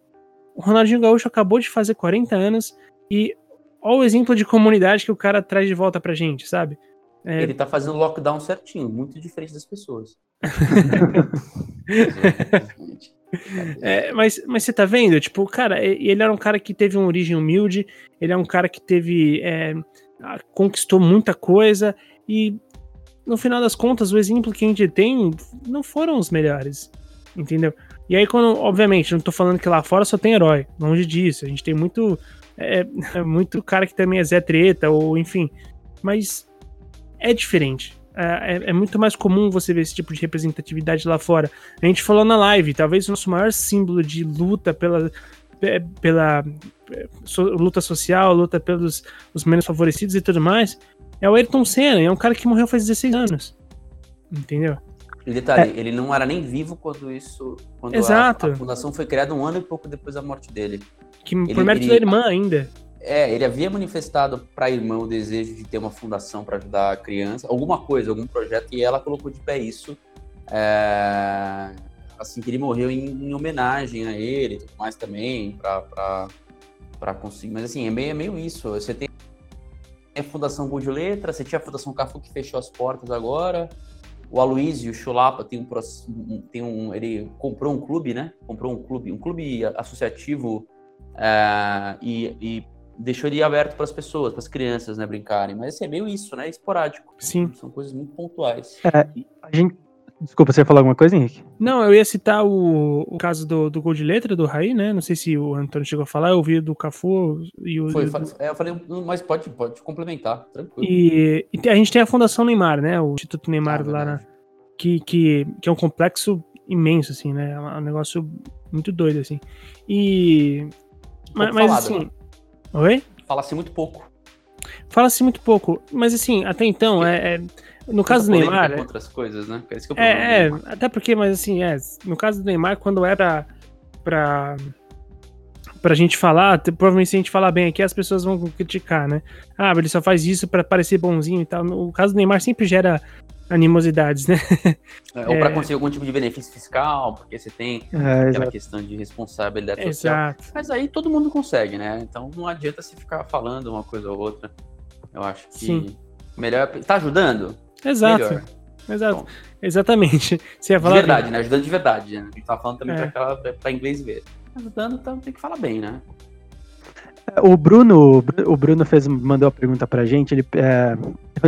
o Ronaldinho Gaúcho acabou de fazer 40 anos e olha o exemplo de comunidade que o cara traz de volta pra gente, sabe? É... Ele tá fazendo lockdown certinho, muito diferente das pessoas. é, mas, mas você tá vendo? Tipo, cara, ele era um cara que teve uma origem humilde, ele é um cara que teve. É, conquistou muita coisa e no final das contas, o exemplo que a gente tem não foram os melhores, entendeu? E aí, quando, obviamente, não tô falando que lá fora só tem herói, longe disso. A gente tem muito. É, é muito cara que também é Zé Treta, ou enfim. Mas é diferente. É, é, é, muito mais comum você ver esse tipo de representatividade lá fora. A gente falou na live, talvez o nosso maior símbolo de luta pela, pela so, luta social, luta pelos os menos favorecidos e tudo mais, é o Ayrton Senna, é um cara que morreu faz 16 anos. Entendeu? E detalhe, é. ele não era nem vivo quando isso. Quando Exato. A, a, fundação foi criada um ano e pouco depois da morte dele. Que ele, por mérito ele, da irmã ainda. É, ele havia manifestado para a irmã o desejo de ter uma fundação para ajudar a criança, alguma coisa, algum projeto, e ela colocou de pé isso. É, assim que ele morreu em, em, homenagem a ele e tudo mais também, para conseguir. Mas assim, é meio, é meio isso. Você tem a Fundação Gol de Letra, você tinha a Fundação Cafu que fechou as portas agora. O Aloysio Chulapa tem um, tem um. Ele comprou um clube, né? Comprou um clube, um clube associativo é, e, e, deixou ele aberto para as pessoas, para as crianças, né, brincarem. Mas assim, é meio isso, né? Esporádico. Sim. São coisas muito pontuais. É, a gente. Desculpa, você ia falar alguma coisa, Henrique? Não, eu ia citar o, o caso do, do gol de letra do Raí, né? Não sei se o Antônio chegou a falar, eu ouvi do Cafu e o. Foi, do... é, eu falei, mas pode, pode complementar, tranquilo. E, e, a gente tem a Fundação Neymar, né? O Instituto Neymar ah, lá na, que, que, que é um complexo imenso, assim, né? É um negócio muito doido, assim. E. Mas, mas falado, assim. Né? Oi? Fala-se muito pouco. Fala-se muito pouco. Mas assim, até então, é. é no caso do Neymar. É outras coisas, né? É, é, é até porque, mas assim, é. No caso do Neymar, quando era pra. Pra gente falar, provavelmente se a gente falar bem aqui, as pessoas vão criticar, né? Ah, ele só faz isso para parecer bonzinho e tal. No caso do Neymar sempre gera animosidades, né? É, ou para é. conseguir algum tipo de benefício fiscal, porque você tem é, aquela exato. questão de responsabilidade social. Exato. Mas aí todo mundo consegue, né? Então não adianta se ficar falando uma coisa ou outra. Eu acho que Sim. melhor. Tá ajudando? Exato. Melhor. Exato. Bom, Exatamente. Você ia falar de verdade, bem. né? Ajudando de verdade. Né? A gente tá falando também é. para inglês ver. Ajudando, então tem que falar bem, né? O Bruno, o Bruno fez, mandou a pergunta pra gente. Ele, é,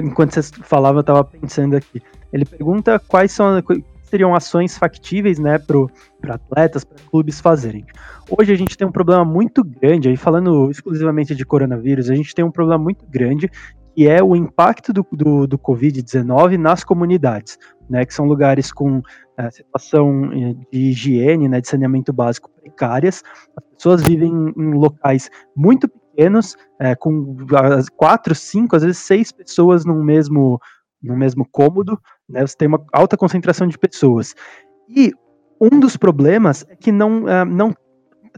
enquanto vocês falavam, eu tava pensando aqui. Ele pergunta quais são seriam ações factíveis, né, para atletas, para clubes fazerem. Hoje a gente tem um problema muito grande, aí falando exclusivamente de coronavírus, a gente tem um problema muito grande que é o impacto do, do, do Covid-19 nas comunidades, né, que são lugares com é, situação é, de higiene, né, de saneamento básico precárias. As pessoas vivem em locais muito pequenos, é, com quatro, cinco, às vezes seis pessoas no mesmo, no mesmo cômodo. Né, você tem uma alta concentração de pessoas. E um dos problemas é que não, não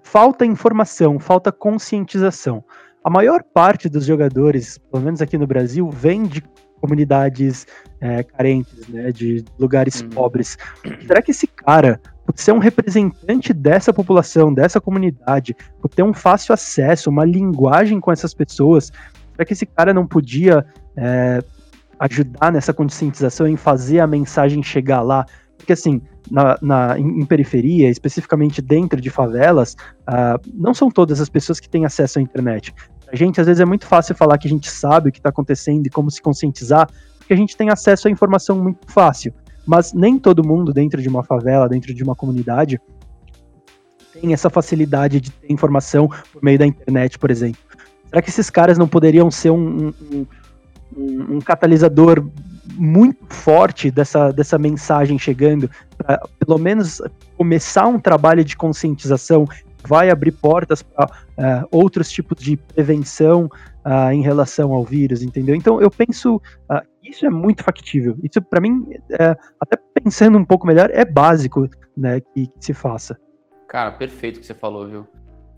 falta informação, falta conscientização. A maior parte dos jogadores, pelo menos aqui no Brasil, vem de comunidades é, carentes, né, de lugares uhum. pobres. Será que esse cara, por ser um representante dessa população, dessa comunidade, por ter um fácil acesso, uma linguagem com essas pessoas, será que esse cara não podia é, ajudar nessa conscientização em fazer a mensagem chegar lá Porque assim, na, na em, em, periferia, especificamente dentro de favelas, uh, não são todas as pessoas que têm acesso à internet. A gente, às vezes, é muito fácil falar que a gente sabe o que está acontecendo e como se conscientizar, porque a gente tem acesso à informação muito fácil. Mas nem todo mundo dentro de uma favela, dentro de uma comunidade, tem essa facilidade de ter informação por meio da internet, por exemplo. Será que esses caras não poderiam ser um, um, um, um catalisador muito forte dessa, dessa mensagem chegando, para pelo menos começar um trabalho de conscientização vai abrir portas para uh, é, outros tipos de prevenção uh, em relação ao vírus, entendeu? Então eu penso uh, isso é muito factível. Isso para mim, é, até pensando um pouco melhor, é básico, né, que, que se faça. Cara, perfeito o que você falou, viu?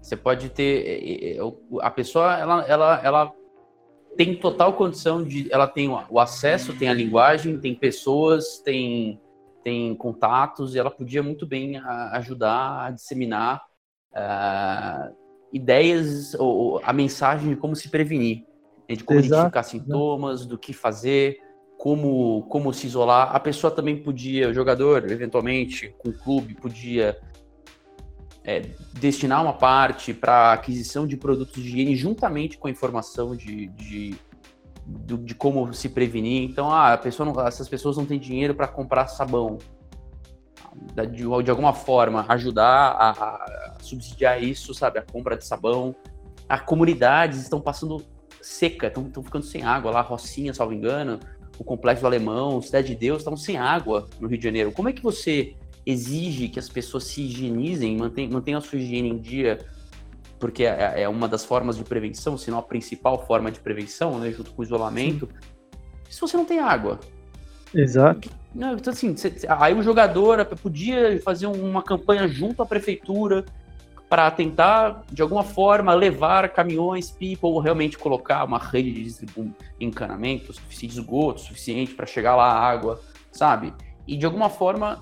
Você pode ter a pessoa, ela, ela, ela tem total condição de. Ela tem o acesso, tem a linguagem, tem pessoas, tem, tem contatos, e ela podia muito bem ajudar a disseminar uh, ideias ou a mensagem de como se prevenir, né, de como Exato. identificar sintomas, do que fazer, como, como se isolar. A pessoa também podia, o jogador, eventualmente, com o clube, podia é, destinar uma parte para aquisição de produtos de higiene juntamente com a informação de, de, de, de como se prevenir. Então, ah, a pessoa não, essas pessoas não têm dinheiro para comprar sabão. De, de, alguma forma, ajudar a, a, subsidiar isso, sabe? A compra de sabão. As comunidades estão passando seca, estão ficando sem água lá, Rocinha, salvo engano, o Complexo Alemão, Cidade de Deus, estão sem água no Rio de Janeiro. Como é que você exige que as pessoas se higienizem, mantenham, mantenham a sua higiene em dia, porque é, é, uma das formas de prevenção, se não a principal forma de prevenção, né, junto com o isolamento. Sim. Se você não tem água. Exato. Não, então, assim, aí o jogador podia fazer uma campanha junto à prefeitura para tentar, de alguma forma, levar caminhões, pipa, ou realmente colocar uma rede de encanamento, de esgoto suficiente para chegar lá a água, sabe? E de alguma forma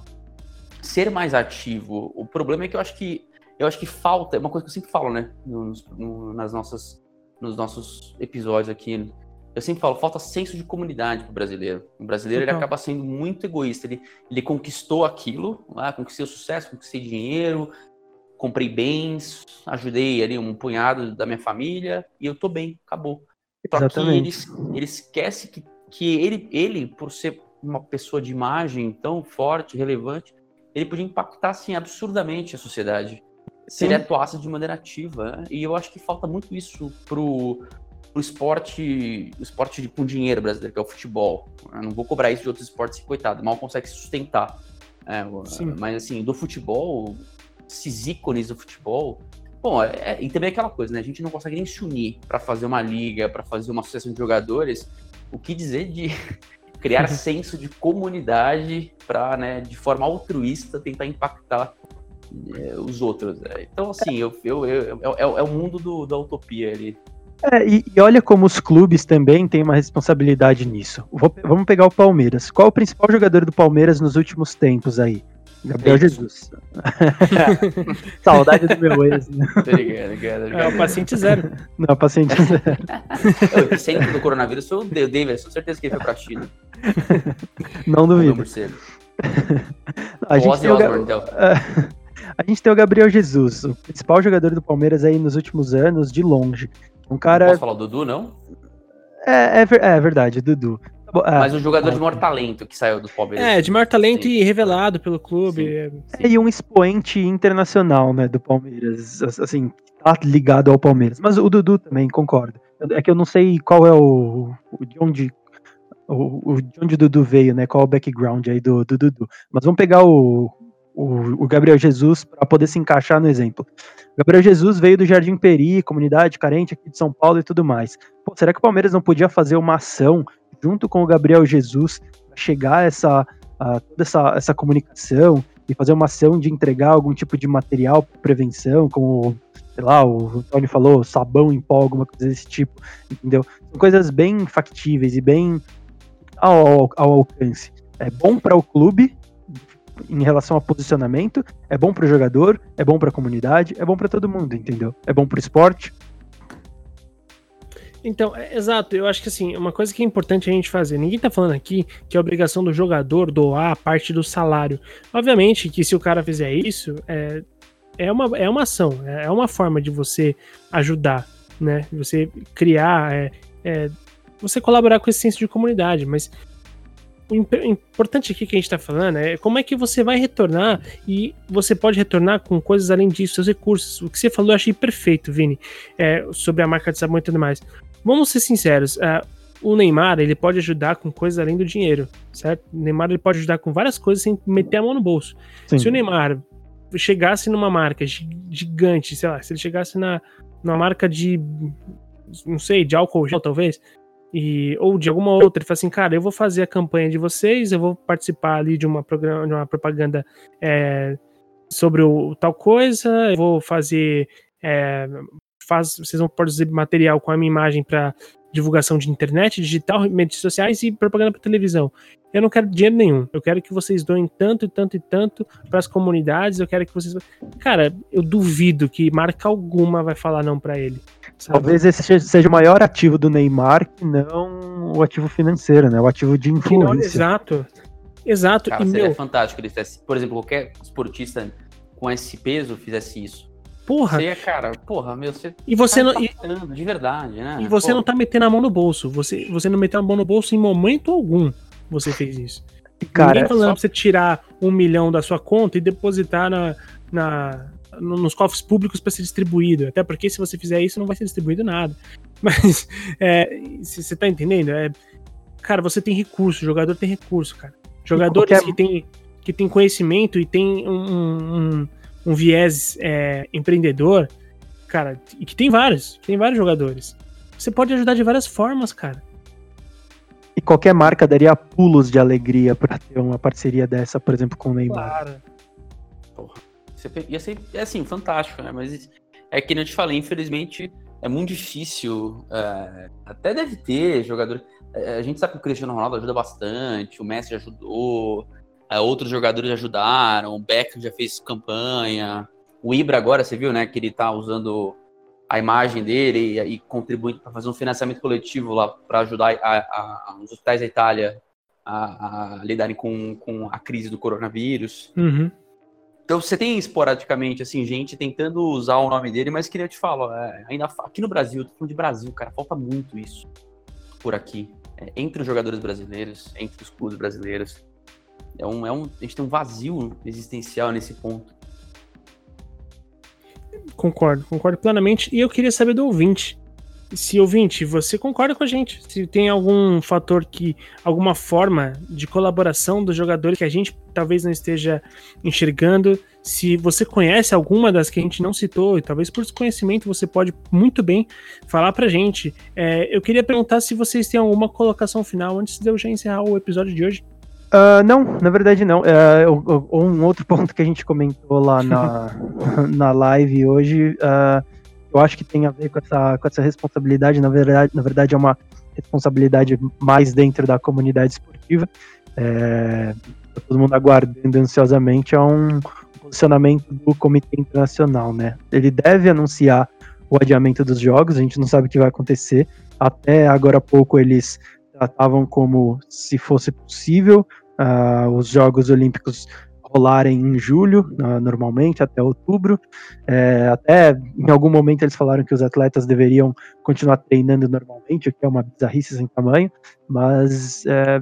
ser mais ativo. O problema é que eu acho que eu acho que falta, é uma coisa que eu sempre falo, né, nos, no, nas nossas, nos nossos episódios aqui. Eu sempre falo, falta senso de comunidade pro brasileiro. O brasileiro ele acaba sendo muito egoísta. Ele, ele conquistou aquilo, ah, conquistei o sucesso, conquistei dinheiro, comprei bens, ajudei ali um punhado da minha família e eu tô bem, acabou. Só que ele, ele esquece que, que ele, ele, por ser uma pessoa de imagem tão forte, relevante, ele podia impactar assim absurdamente a sociedade se ele atuasse de maneira ativa. Né? E eu acho que falta muito isso pro, pro esporte, o esporte com dinheiro brasileiro, que é o futebol. Eu não vou cobrar isso de outros esportes coitado, mal consegue se sustentar. É, mas assim, do futebol, esses ícones do futebol. Bom, é, é, e também aquela coisa, né? A gente não consegue nem se unir para fazer uma liga, para fazer uma associação de jogadores. O que dizer de criar senso de comunidade para, né, de forma altruísta, tentar impactar é, os outros. Né? Então, assim, eu, eu, eu, é, é o mundo do, da utopia ali. É, e, e, olha como os clubes também têm uma responsabilidade nisso. Vou, vamos pegar o Palmeiras. Qual é o principal jogador do Palmeiras nos últimos tempos aí? Gabriel Jesus. Saudade do meu ex. Né? É o paciente zero. Não, paciente zero. o centro do coronavírus foi o David, com certeza que ele foi pra China. Não duvido. A gente, tem o, então. a gente tem o Gabriel Jesus, o principal jogador do Palmeiras aí nos últimos anos, de longe. Um cara. Posso falar o Dudu, não? É, é, é verdade, Dudu. Tá Mas um jogador de maior talento que saiu do Palmeiras. É, de maior talento Sim. e revelado pelo clube. Sim. Sim. É, e um expoente internacional, né, do Palmeiras. Assim, tá ligado ao Palmeiras. Mas o Dudu também, concordo. É que eu não sei qual é o. o de onde. O, o, de onde o Dudu veio, né? Qual é o background aí do, do Dudu. Mas vamos pegar o, o, o Gabriel Jesus para poder se encaixar no exemplo. Gabriel Jesus veio do Jardim Peri, comunidade carente aqui de São Paulo e tudo mais. Pô, será que o Palmeiras não podia fazer uma ação junto com o Gabriel Jesus para chegar essa a toda essa, essa comunicação e fazer uma ação de entregar algum tipo de material para prevenção, como sei lá, o Tony falou, sabão em pó, alguma coisa desse tipo, entendeu? São coisas bem factíveis e bem ao, ao alcance. É bom para o clube em relação a posicionamento, é bom para o jogador, é bom para a comunidade, é bom para todo mundo, entendeu? É bom para o esporte. Então, é, exato, eu acho que assim, uma coisa que é importante a gente fazer, ninguém tá falando aqui que é obrigação do jogador doar parte do salário. Obviamente que se o cara fizer isso, é, é, uma, é uma ação, é, é uma forma de você ajudar, né? Você criar, é, é, você colaborar com esse senso de comunidade, mas o importante aqui que a gente está falando é como é que você vai retornar e você pode retornar com coisas além disso, seus recursos. O que você falou eu achei perfeito, Vini, é, sobre a marca de sabão e tudo mais. Vamos ser sinceros, uh, o Neymar ele pode ajudar com coisas além do dinheiro, certo? O Neymar ele pode ajudar com várias coisas sem meter a mão no bolso. Sim. Se o Neymar chegasse numa marca gigante, sei lá, se ele chegasse na, numa marca de, não sei, de álcool gel talvez, e, ou de alguma outra, ele fala assim, cara, eu vou fazer a campanha de vocês, eu vou participar ali de uma, programa, de uma propaganda é, sobre o, tal coisa, eu vou fazer é, faz, vocês vão produzir material com a minha imagem para divulgação de internet, digital, mídias sociais e propaganda para televisão. Eu não quero dinheiro nenhum. Eu quero que vocês doem tanto e tanto e tanto para as comunidades. Eu quero que vocês. Cara, eu duvido que marca alguma vai falar não para ele. Sabe? Talvez esse seja o maior ativo do Neymar, que não o ativo financeiro, né? O ativo de influência. Não, exato. Exato. Cara, e seria meu... fantástico ele fizesse. Por exemplo, qualquer esportista com esse peso fizesse isso. Porra. Você, cara, porra, meu, você e você tá não, e, de verdade, né? E você não tá metendo a mão no bolso. Você, você não meteu a mão no bolso em momento algum. Você fez isso. Cara, Ninguém falando só... pra você tirar um milhão da sua conta e depositar na, na, nos cofres públicos para ser distribuído. Até porque se você fizer isso, não vai ser distribuído nada. Mas, é, você tá entendendo? É, cara, você tem recurso, jogador tem recurso, cara. Jogadores qualquer... que têm que tem conhecimento e tem um, um um viés é, empreendedor, cara, e que tem vários, que tem vários jogadores. Você pode ajudar de várias formas, cara. E qualquer marca daria pulos de alegria para ter uma parceria dessa, por exemplo, com o Neymar. Claro. Porra. Ia ser, é assim, fantástico, né? Mas é que eu te falei, infelizmente é muito difícil. É, até deve ter jogador. É, a gente sabe que o Cristiano Ronaldo ajuda bastante, o Messi ajudou, outros jogadores ajudaram, o Beckham já fez campanha, o Ibra agora, você viu, né, que ele tá usando a imagem dele e, e contribuindo para fazer um financiamento coletivo lá para ajudar a, a, a, os hospitais da Itália a, a, lidarem com, com a crise do coronavírus. Uhum. Então você tem esporadicamente assim gente tentando usar o nome dele, mas queria te falar, é, ainda aqui no Brasil, tô falando de Brasil, cara, falta muito isso por aqui, é, entre os jogadores brasileiros, entre os clubes brasileiros. É um, é um, a gente tem um vazio existencial nesse ponto. Concordo, concordo plenamente. E eu queria saber do ouvinte. Se ouvinte, você concorda com a gente? Se tem algum fator que, alguma forma de colaboração dos jogadores que a gente talvez não esteja enxergando, se você conhece alguma das que a gente não citou, e talvez por desconhecimento você pode muito bem falar pra gente. É, eu queria perguntar se vocês têm alguma colocação final antes de eu já encerrar o episódio de hoje. Uh, não, na verdade não. Uh, um outro ponto que a gente comentou lá na, na live hoje, uh, eu acho que tem a ver com essa, com essa responsabilidade. Na verdade, na verdade, é uma responsabilidade mais dentro da comunidade esportiva. É, todo mundo aguardando ansiosamente é um posicionamento do Comitê Internacional, né? Ele deve anunciar o adiamento dos jogos, a gente não sabe o que vai acontecer. Até agora há pouco eles tratavam como se fosse possível uh, os Jogos Olímpicos rolarem em julho, uh, normalmente, até outubro. É, até em algum momento eles falaram que os atletas deveriam continuar treinando normalmente, o que é uma bizarrice sem tamanho, mas é,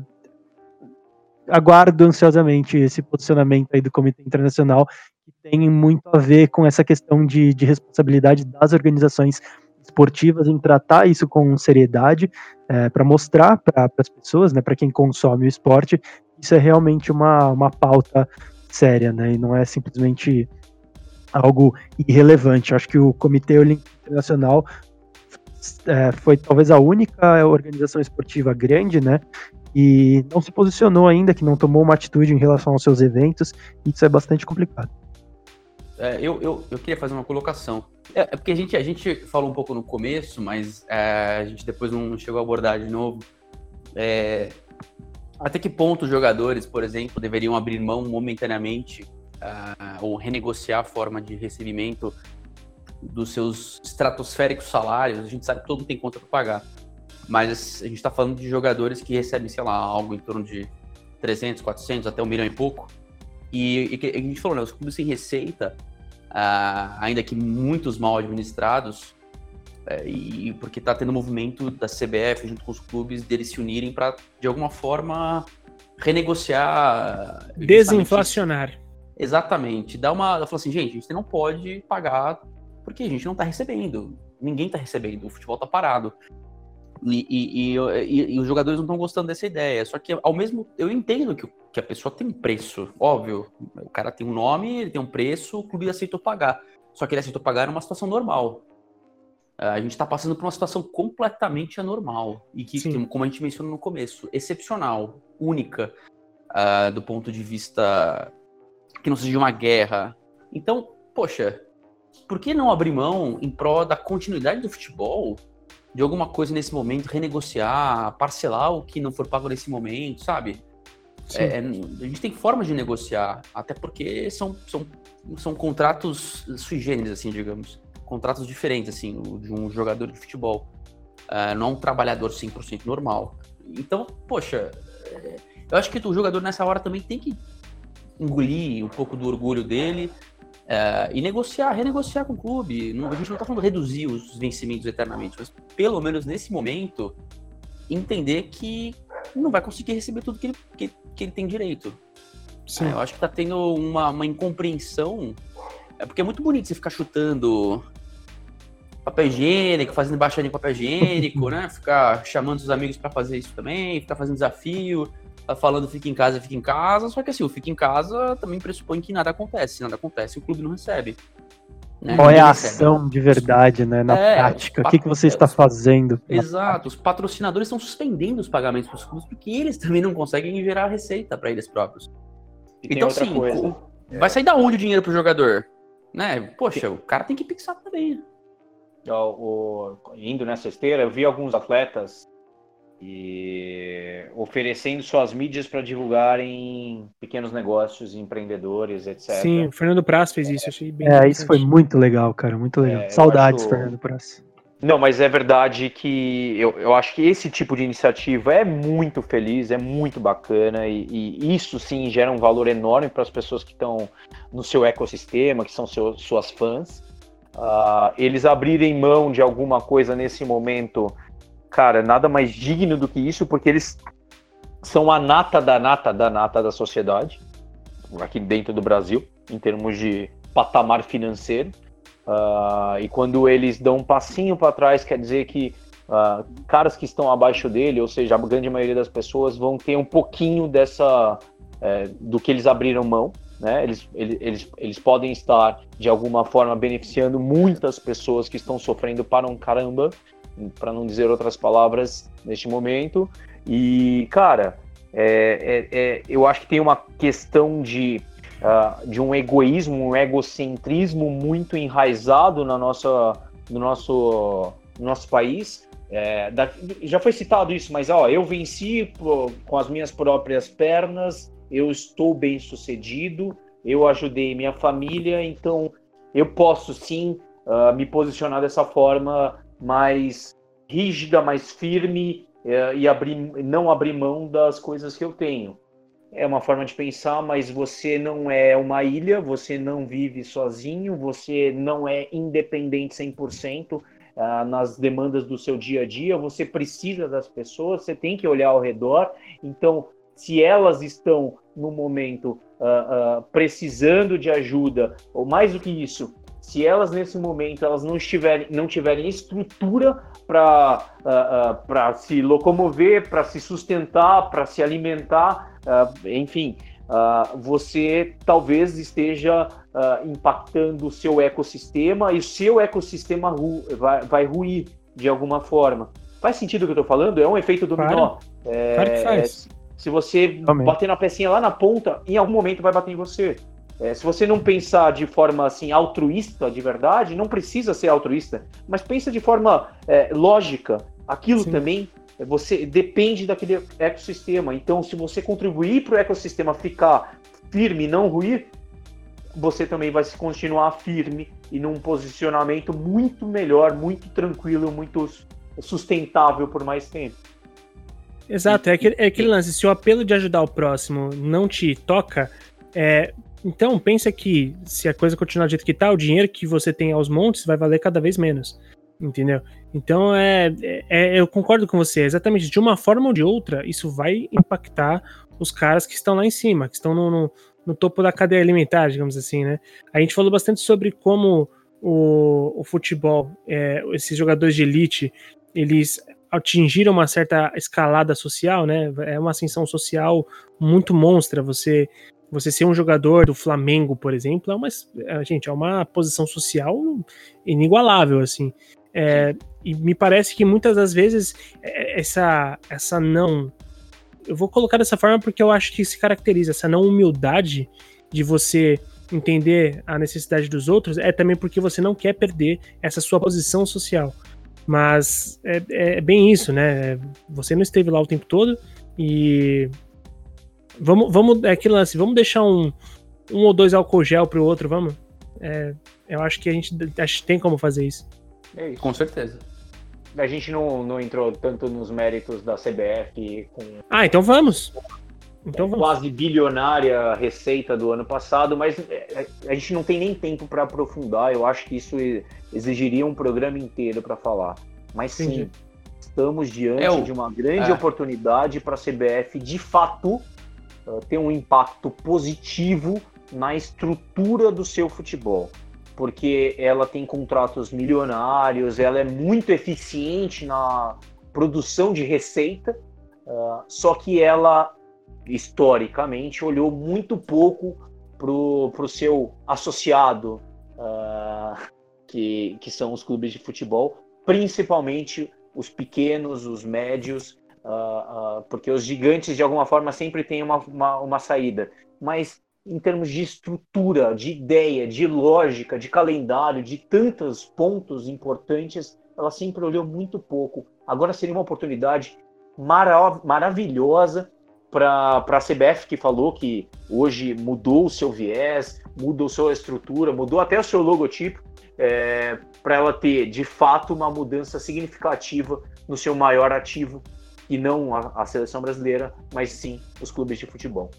aguardo ansiosamente esse posicionamento aí do Comitê Internacional, que tem muito a ver com essa questão de, de responsabilidade das organizações esportivas em tratar isso com seriedade, é, para mostrar para as pessoas, né, para quem consome o esporte, isso é realmente uma, uma pauta séria, né, e não é simplesmente algo irrelevante. Acho que o Comitê Olímpico Internacional é, foi talvez a única organização esportiva grande, né, e não se posicionou ainda, que não tomou uma atitude em relação aos seus eventos, e isso é bastante complicado. É, eu, eu, eu queria fazer uma colocação. É, é, porque a gente, a gente falou um pouco no começo, mas é, a gente depois não chegou a abordar de novo. Até que ponto os jogadores, por exemplo, deveriam abrir mão momentaneamente uh, ou renegociar a forma de recebimento dos seus estratosféricos salários? A gente sabe que todo mundo tem conta para pagar. Mas a gente está falando de jogadores que recebem, sei lá, algo em torno de 300, 400, até um milhão e pouco. E, e a gente falou, né, os clubes sem receita, uh, ainda que muitos mal administrados, uh, e porque está tendo movimento da CBF junto com os clubes deles se unirem para, de alguma forma, renegociar. Desinflacionar. Exatamente. Dá uma. Ela falou assim, gente, a gente não pode pagar porque a gente não está recebendo. Ninguém está recebendo, o futebol está parado. E, e, e, e, os jogadores não estão gostando dessa ideia. Só que, ao mesmo eu entendo que, que a pessoa tem um preço, óbvio. O cara tem um nome, ele tem um preço, o clube aceitou pagar. Só que ele aceitou pagar numa situação normal. A gente está passando por uma situação completamente anormal. E que, que, como a gente mencionou no começo, excepcional, única, uh, do ponto de vista que não seja uma guerra. Então, poxa, por que não abrir mão em prol da continuidade do futebol de alguma coisa nesse momento, renegociar, parcelar o que não for pago nesse momento, sabe? É, a gente tem formas de negociar, até porque são, são, são contratos sui generis, assim, digamos. Contratos diferentes, assim, de um jogador de futebol. Uh, não um trabalhador 100% normal. Então, poxa, é, eu acho que o jogador nessa hora também tem que engolir um pouco do orgulho dele é, e negociar, renegociar com o clube. Não, a gente não está falando reduzir os vencimentos eternamente, mas pelo menos nesse momento, entender que não vai conseguir receber tudo que ele, que, que ele tem direito. É, eu acho que está tendo uma, uma incompreensão. É porque é muito bonito você ficar chutando papel higiênico, fazendo embaixadinha de papel higiênico, né? Ficar chamando os amigos para fazer isso também, ficar fazendo desafio. Tá falando fica em casa, fica em casa, só que assim, o fica em casa também pressupõe que nada acontece. Se nada acontece, o clube não recebe. Né? Qual é a ação de verdade, né? Na é, prática, o que, que você está fazendo? Exato, os patrocinadores estão suspendendo os pagamentos para os clubes porque eles também não conseguem gerar receita para eles próprios. E então, sim, coisa. vai sair da onde o dinheiro para o jogador? Né? Poxa, o cara tem que pixar também. O, o, indo nessa esteira, eu vi alguns atletas e oferecendo suas mídias para divulgarem pequenos negócios, empreendedores, etc. Sim, o Fernando Praz fez isso, achei bem. É, isso foi muito legal, cara, muito legal. É, Saudades, acho... Fernando Praz. Não, mas é verdade que eu, eu acho que esse tipo de iniciativa é muito feliz, é muito bacana e, e isso sim gera um valor enorme para as pessoas que estão no seu ecossistema, que são seu, suas fãs. Uh, eles abrirem mão de alguma coisa nesse momento cara, nada mais digno do que isso, porque eles são a nata da nata da nata da sociedade, aqui dentro do Brasil, em termos de patamar financeiro. Uh, e quando eles dão um passinho para trás, quer dizer que uh, caras que estão abaixo dele, ou seja, a grande maioria das pessoas, vão ter um pouquinho dessa. É, do que eles abriram mão. Né? Eles, eles, eles, podem estar, de alguma forma, beneficiando muitas pessoas que estão sofrendo para um caramba para não dizer outras palavras neste momento. E, cara, é, é, é, eu acho que tem uma questão de, uh, de um egoísmo, um egocentrismo muito enraizado na nossa, no, nosso, no nosso país. É, da, já foi citado isso, mas ó, eu venci com as minhas próprias pernas, eu estou bem sucedido, eu ajudei minha família, então eu posso sim uh, me posicionar dessa forma mais rígida, mais firme é, e abrir, não abrir mão das coisas que eu tenho. É uma forma de pensar, mas você não é uma ilha, você não vive sozinho, você não é independente 100% uh, ah, nas demandas do seu dia a dia, você precisa das pessoas, você tem que olhar ao redor. Então, se elas estão no momento uh, uh, precisando de ajuda, ou mais do que isso, se elas nesse momento elas não estiverem não tiverem estrutura para uh, uh, para se locomover para se sustentar para se alimentar uh, enfim uh, você talvez esteja impactando o seu ecossistema e o seu ecossistema ru vai, vai ruir de alguma forma faz sentido o que eu estou falando é um efeito dominó claro. É, claro que faz. se você Amém. bater na pecinha lá na ponta em algum momento vai bater em você é, se você não pensar de forma assim altruísta de verdade, não precisa ser altruísta, mas pensa de forma é, lógica. Aquilo Sim. também é, você depende daquele ecossistema. Então, se você contribuir para o ecossistema ficar firme e não ruir, você também vai se continuar firme e num posicionamento muito melhor, muito tranquilo, muito sustentável por mais tempo. Exato, é aquele, é aquele lance. Se o apelo de ajudar o próximo não te toca, é, então pensa que se a coisa continuar do jeito que tá, o dinheiro que você tem aos montes vai valer cada vez menos. Entendeu? Então é, é, eu concordo com você, exatamente. De uma forma ou de outra, isso vai impactar os caras que estão lá em cima, que estão no, no, no topo da cadeia alimentar, digamos assim, né? A gente falou bastante sobre como o, o futebol, é, esses jogadores de elite, eles atingiram uma certa escalada social, né? É uma ascensão social muito monstra. Você você ser um jogador do Flamengo, por exemplo, é uma é, gente é uma posição social inigualável, assim. É, e me parece que muitas das vezes é, essa essa não eu vou colocar dessa forma porque eu acho que se caracteriza essa não humildade de você entender a necessidade dos outros é também porque você não quer perder essa sua posição social. Mas é, é bem isso, né? Você não esteve lá o tempo todo e vamos, vamos é aquilo lance, vamos deixar um, um ou dois álcool gel pro outro, vamos? É, eu acho que a gente acho que tem como fazer isso. É isso. Com certeza. A gente não, não entrou tanto nos méritos da CBF com. Ah, então vamos. Então vamos. Quase bilionária receita do ano passado, mas é, a gente não tem nem tempo para aprofundar. Eu acho que isso exigiria um programa inteiro para falar. Mas sim, Entendi. estamos diante é o... de uma grande é. oportunidade para a CBF, de fato, uh, ter um impacto positivo na estrutura do seu futebol. Porque ela tem contratos milionários, ela é muito eficiente na produção de receita, uh, só que ela, historicamente, olhou muito pouco para o seu associado, uh, que, que são os clubes de futebol, principalmente os pequenos, os médios, uh, porque os gigantes, de alguma forma, sempre têm uma, uma, uma, saída. Mas em termos de estrutura, de ideia, de lógica, de calendário, de tantos pontos importantes, ela sempre olhou muito pouco. Agora seria uma oportunidade marav maravilhosa para a CBF, que falou que hoje mudou o seu viés, mudou sua estrutura, mudou até o seu logotipo é, para ela ter de fato uma mudança significativa no seu maior ativo, e não a, a seleção brasileira, mas sim os clubes de futebol.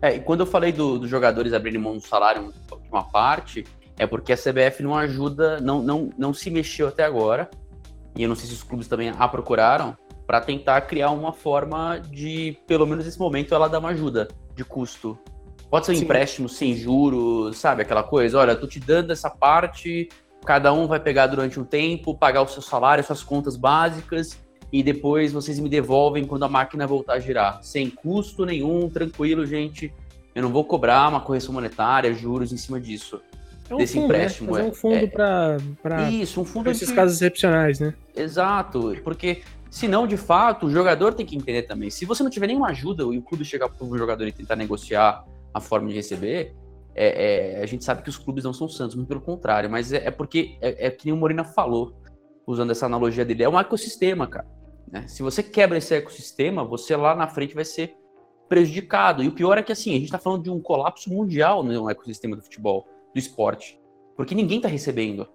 É, e quando eu falei dos do jogadores abrirem mão do salário de uma parte, é porque a CBF não ajuda, não, não, não se mexeu até agora, e eu não sei se os clubes também a procuraram, para tentar criar uma forma de, pelo menos nesse momento, ela dar uma ajuda de custo Pode ser um Sim. empréstimo sem juros, sabe? Aquela coisa, olha, tô te dando essa parte, cada um vai pegar durante um tempo, pagar o seu salário, suas contas básicas, e depois vocês me devolvem quando a máquina voltar a girar. Sem custo nenhum, tranquilo, gente. Eu não vou cobrar uma correção monetária, juros em cima disso. É um desse fundo, né? empréstimo. Né? é um fundo é, para Isso, um fundo esses casos excepcionais, né? Exato, porque senão, de fato, o jogador tem que entender também. Se você não tiver nenhuma ajuda e o clube chegar para o jogador e tentar negociar a forma de receber, é, é, a gente sabe que os clubes não são santos, muito pelo contrário, mas é, é porque é, é, que nem o Morina falou, usando essa analogia dele, é um ecossistema, cara. Né? Se você quebra esse ecossistema, você lá na frente vai ser prejudicado. E o pior é que assim, a gente está falando de um colapso mundial no ecossistema do futebol, do esporte, porque ninguém está recebendo.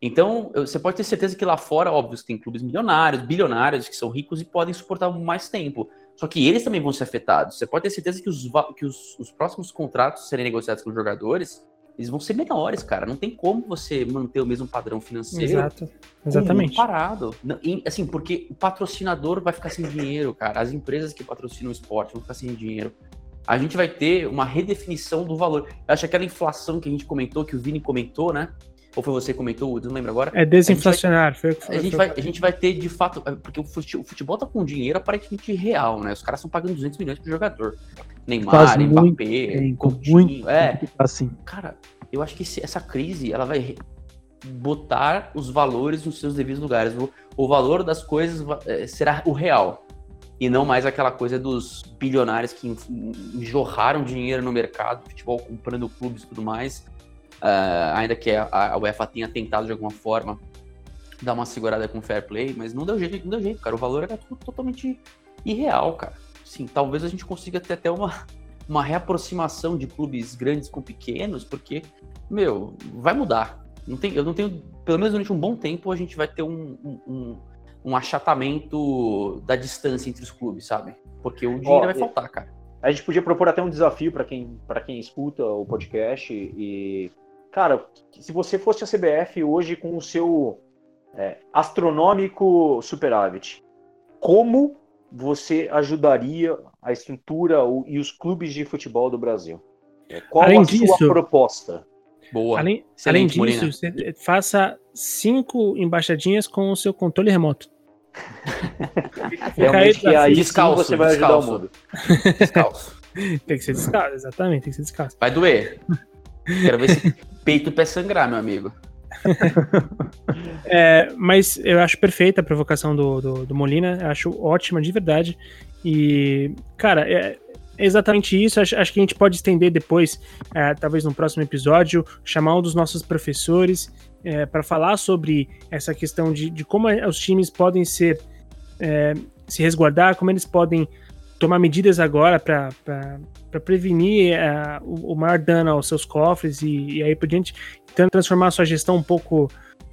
Então, você pode ter certeza que lá fora, óbvio, tem clubes milionários, bilionários, que são ricos e podem suportar mais tempo. Só que eles também vão ser afetados. Você pode ter certeza que os, que os, os próximos contratos serem negociados com os jogadores, eles vão ser menores, cara. Não tem como você manter o mesmo padrão financeiro. Exato. Exatamente. Parado. Assim, porque o patrocinador vai ficar sem dinheiro, cara. As empresas que patrocinam o esporte vão ficar sem dinheiro. A gente vai ter uma redefinição do valor. Eu acho que aquela inflação que a gente comentou, que o Vini comentou, né? Ou foi você que comentou, não lembro agora? É desinflacionário. A gente vai, a gente vai, a gente vai ter, de fato, é, porque o futebol tá com dinheiro aparentemente real, né? Os caras estão pagando 200 milhões pro jogador. Neymar, Mbappé, Coutinho, é. Assim. Cara, eu acho que essa crise, ela vai botar os valores nos seus devidos lugares. O, o valor das coisas é, será o real. E não mais aquela coisa dos bilionários que jorraram dinheiro no mercado, futebol comprando clubes e tudo mais, Uh, ainda que a, a UEFA tenha tentado de alguma forma dar uma segurada com fair play, mas não deu jeito, não deu jeito, cara. O valor era totalmente irreal, cara. Sim, talvez a gente consiga ter até uma, uma reaproximação de clubes grandes com pequenos, porque, meu, vai mudar. Não tem, eu não tenho, pelo menos durante um bom tempo, a gente vai ter um, um, um achatamento da distância entre os clubes, sabe? Porque o dinheiro vai faltar, cara. A gente podia propor até um desafio para quem, pra quem escuta o podcast. E, cara, se você fosse a CBF hoje com o seu é, astronômico superávit, como você ajudaria a estrutura e os clubes de futebol do Brasil? É, Qual Além a sua disso- proposta? Boa. Além, além disso, Molina. você faça cinco embaixadinhas com o seu controle remoto. Realmente que aí sim Descalço, você vai ajudar o descalço. mundo. Descalço. Tem que ser descalço, exatamente, tem que ser descalço. Vai doer. Quero ver esse peito pé sangrar, meu amigo. É, mas eu acho perfeita a provocação do, do, do Molina, acho ótima de verdade. E, cara, é exatamente isso. Acho, acho que a gente pode estender depois, é, talvez no próximo episódio, chamar um dos nossos professores para falar sobre essa questão de, de como os times podem ser é, se resguardar, como eles podem tomar medidas agora para prevenir é, o, o maior dano aos seus cofres e, e aí por diante, tentando transformar a sua gestão um pouco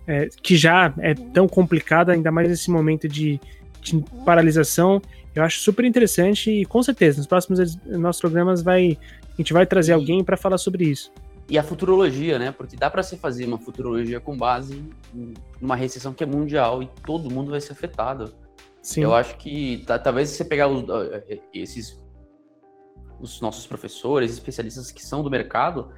é, que já é tão complicada, ainda mais nesse momento de, de paralisação. Eu acho super interessante e com certeza nos próximos nossos programas vai a gente vai trazer alguém para falar sobre isso. E a futurologia, né? Porque dá para você fazer uma futurologia com base em uma recessão que é mundial e todo mundo vai ser afetado. Sim. Eu acho que tá, talvez você pegar os, uh, esses os nossos professores, especialistas que são do mercado,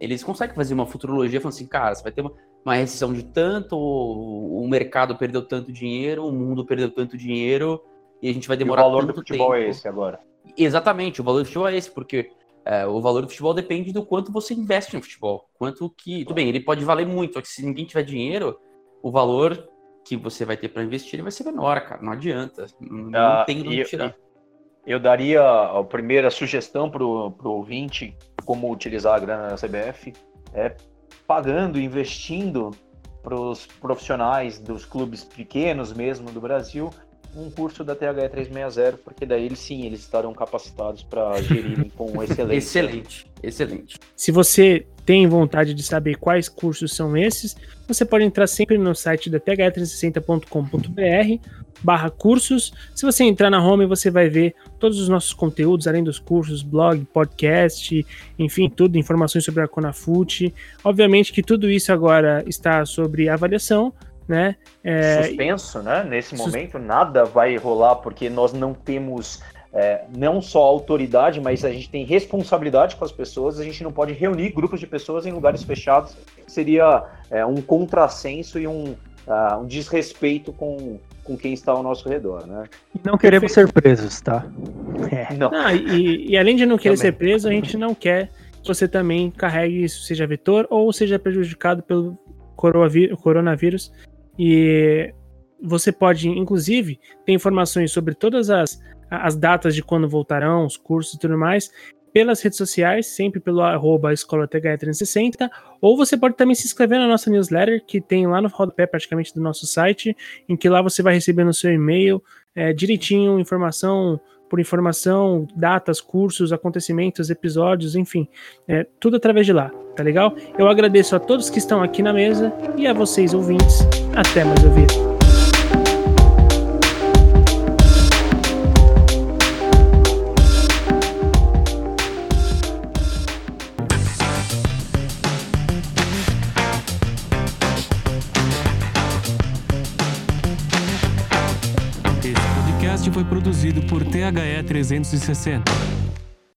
eles conseguem fazer uma futurologia falando assim, cara, você vai ter uma, uma recessão de tanto, o, mercado perdeu tanto dinheiro, o mundo perdeu tanto dinheiro, e a gente vai demorar e o valor tanto do futebol tempo. é esse agora. Exatamente, o valor do futebol é esse, porque é, o valor do futebol depende do quanto você investe no futebol. Quanto que. Tudo bem, ele pode valer muito, só que se ninguém tiver dinheiro, o valor que você vai ter para investir vai ser menor, cara. Não adianta. Não, Ah, tem de onde e- tirar. Eu daria a primeira sugestão pro, pro ouvinte como utilizar a grana da CBF é pagando, investindo para os profissionais dos clubes pequenos mesmo do Brasil um curso da THE 360, porque daí eles sim, eles estarão capacitados para gerirem com excelência. Excelente, excelente. Se você tem vontade de saber quais cursos são esses, você pode entrar sempre no site da th360.com.br barra cursos. Se você entrar na home, você vai ver todos os nossos conteúdos, além dos cursos, blog, podcast, enfim, tudo, informações sobre a Conafute. Obviamente que tudo isso agora está sobre avaliação, né? É, suspenso, né? Nesse Sus- momento nada vai rolar porque nós não temos é, não só autoridade, mas a gente tem responsabilidade com as pessoas. A gente não pode reunir grupos de pessoas em lugares fechados. Seria é, um contrassenso e um, ah, um desrespeito com, com quem está ao nosso redor, né? E não queremos ser presos, tá? É. Não. Não, e, e além de não querer Também. ser preso, a gente não quer que você também carregue isso, seja vetor ou seja prejudicado pelo coronavírus. E você pode, inclusive, ter informações sobre todas as, as datas de quando voltarão, os cursos e tudo mais, pelas redes sociais, sempre pelo arroba escola THE360, ou você pode também se inscrever na nossa newsletter, que tem lá no rodapé praticamente do nosso site, em que lá você vai receber no seu e-mail é, direitinho informação por informação, datas, cursos, acontecimentos, episódios, enfim, é, tudo através de lá, tá legal? Eu agradeço a todos que estão aqui na mesa e a vocês ouvintes. Até mais ouvir. Produzido por THE 360.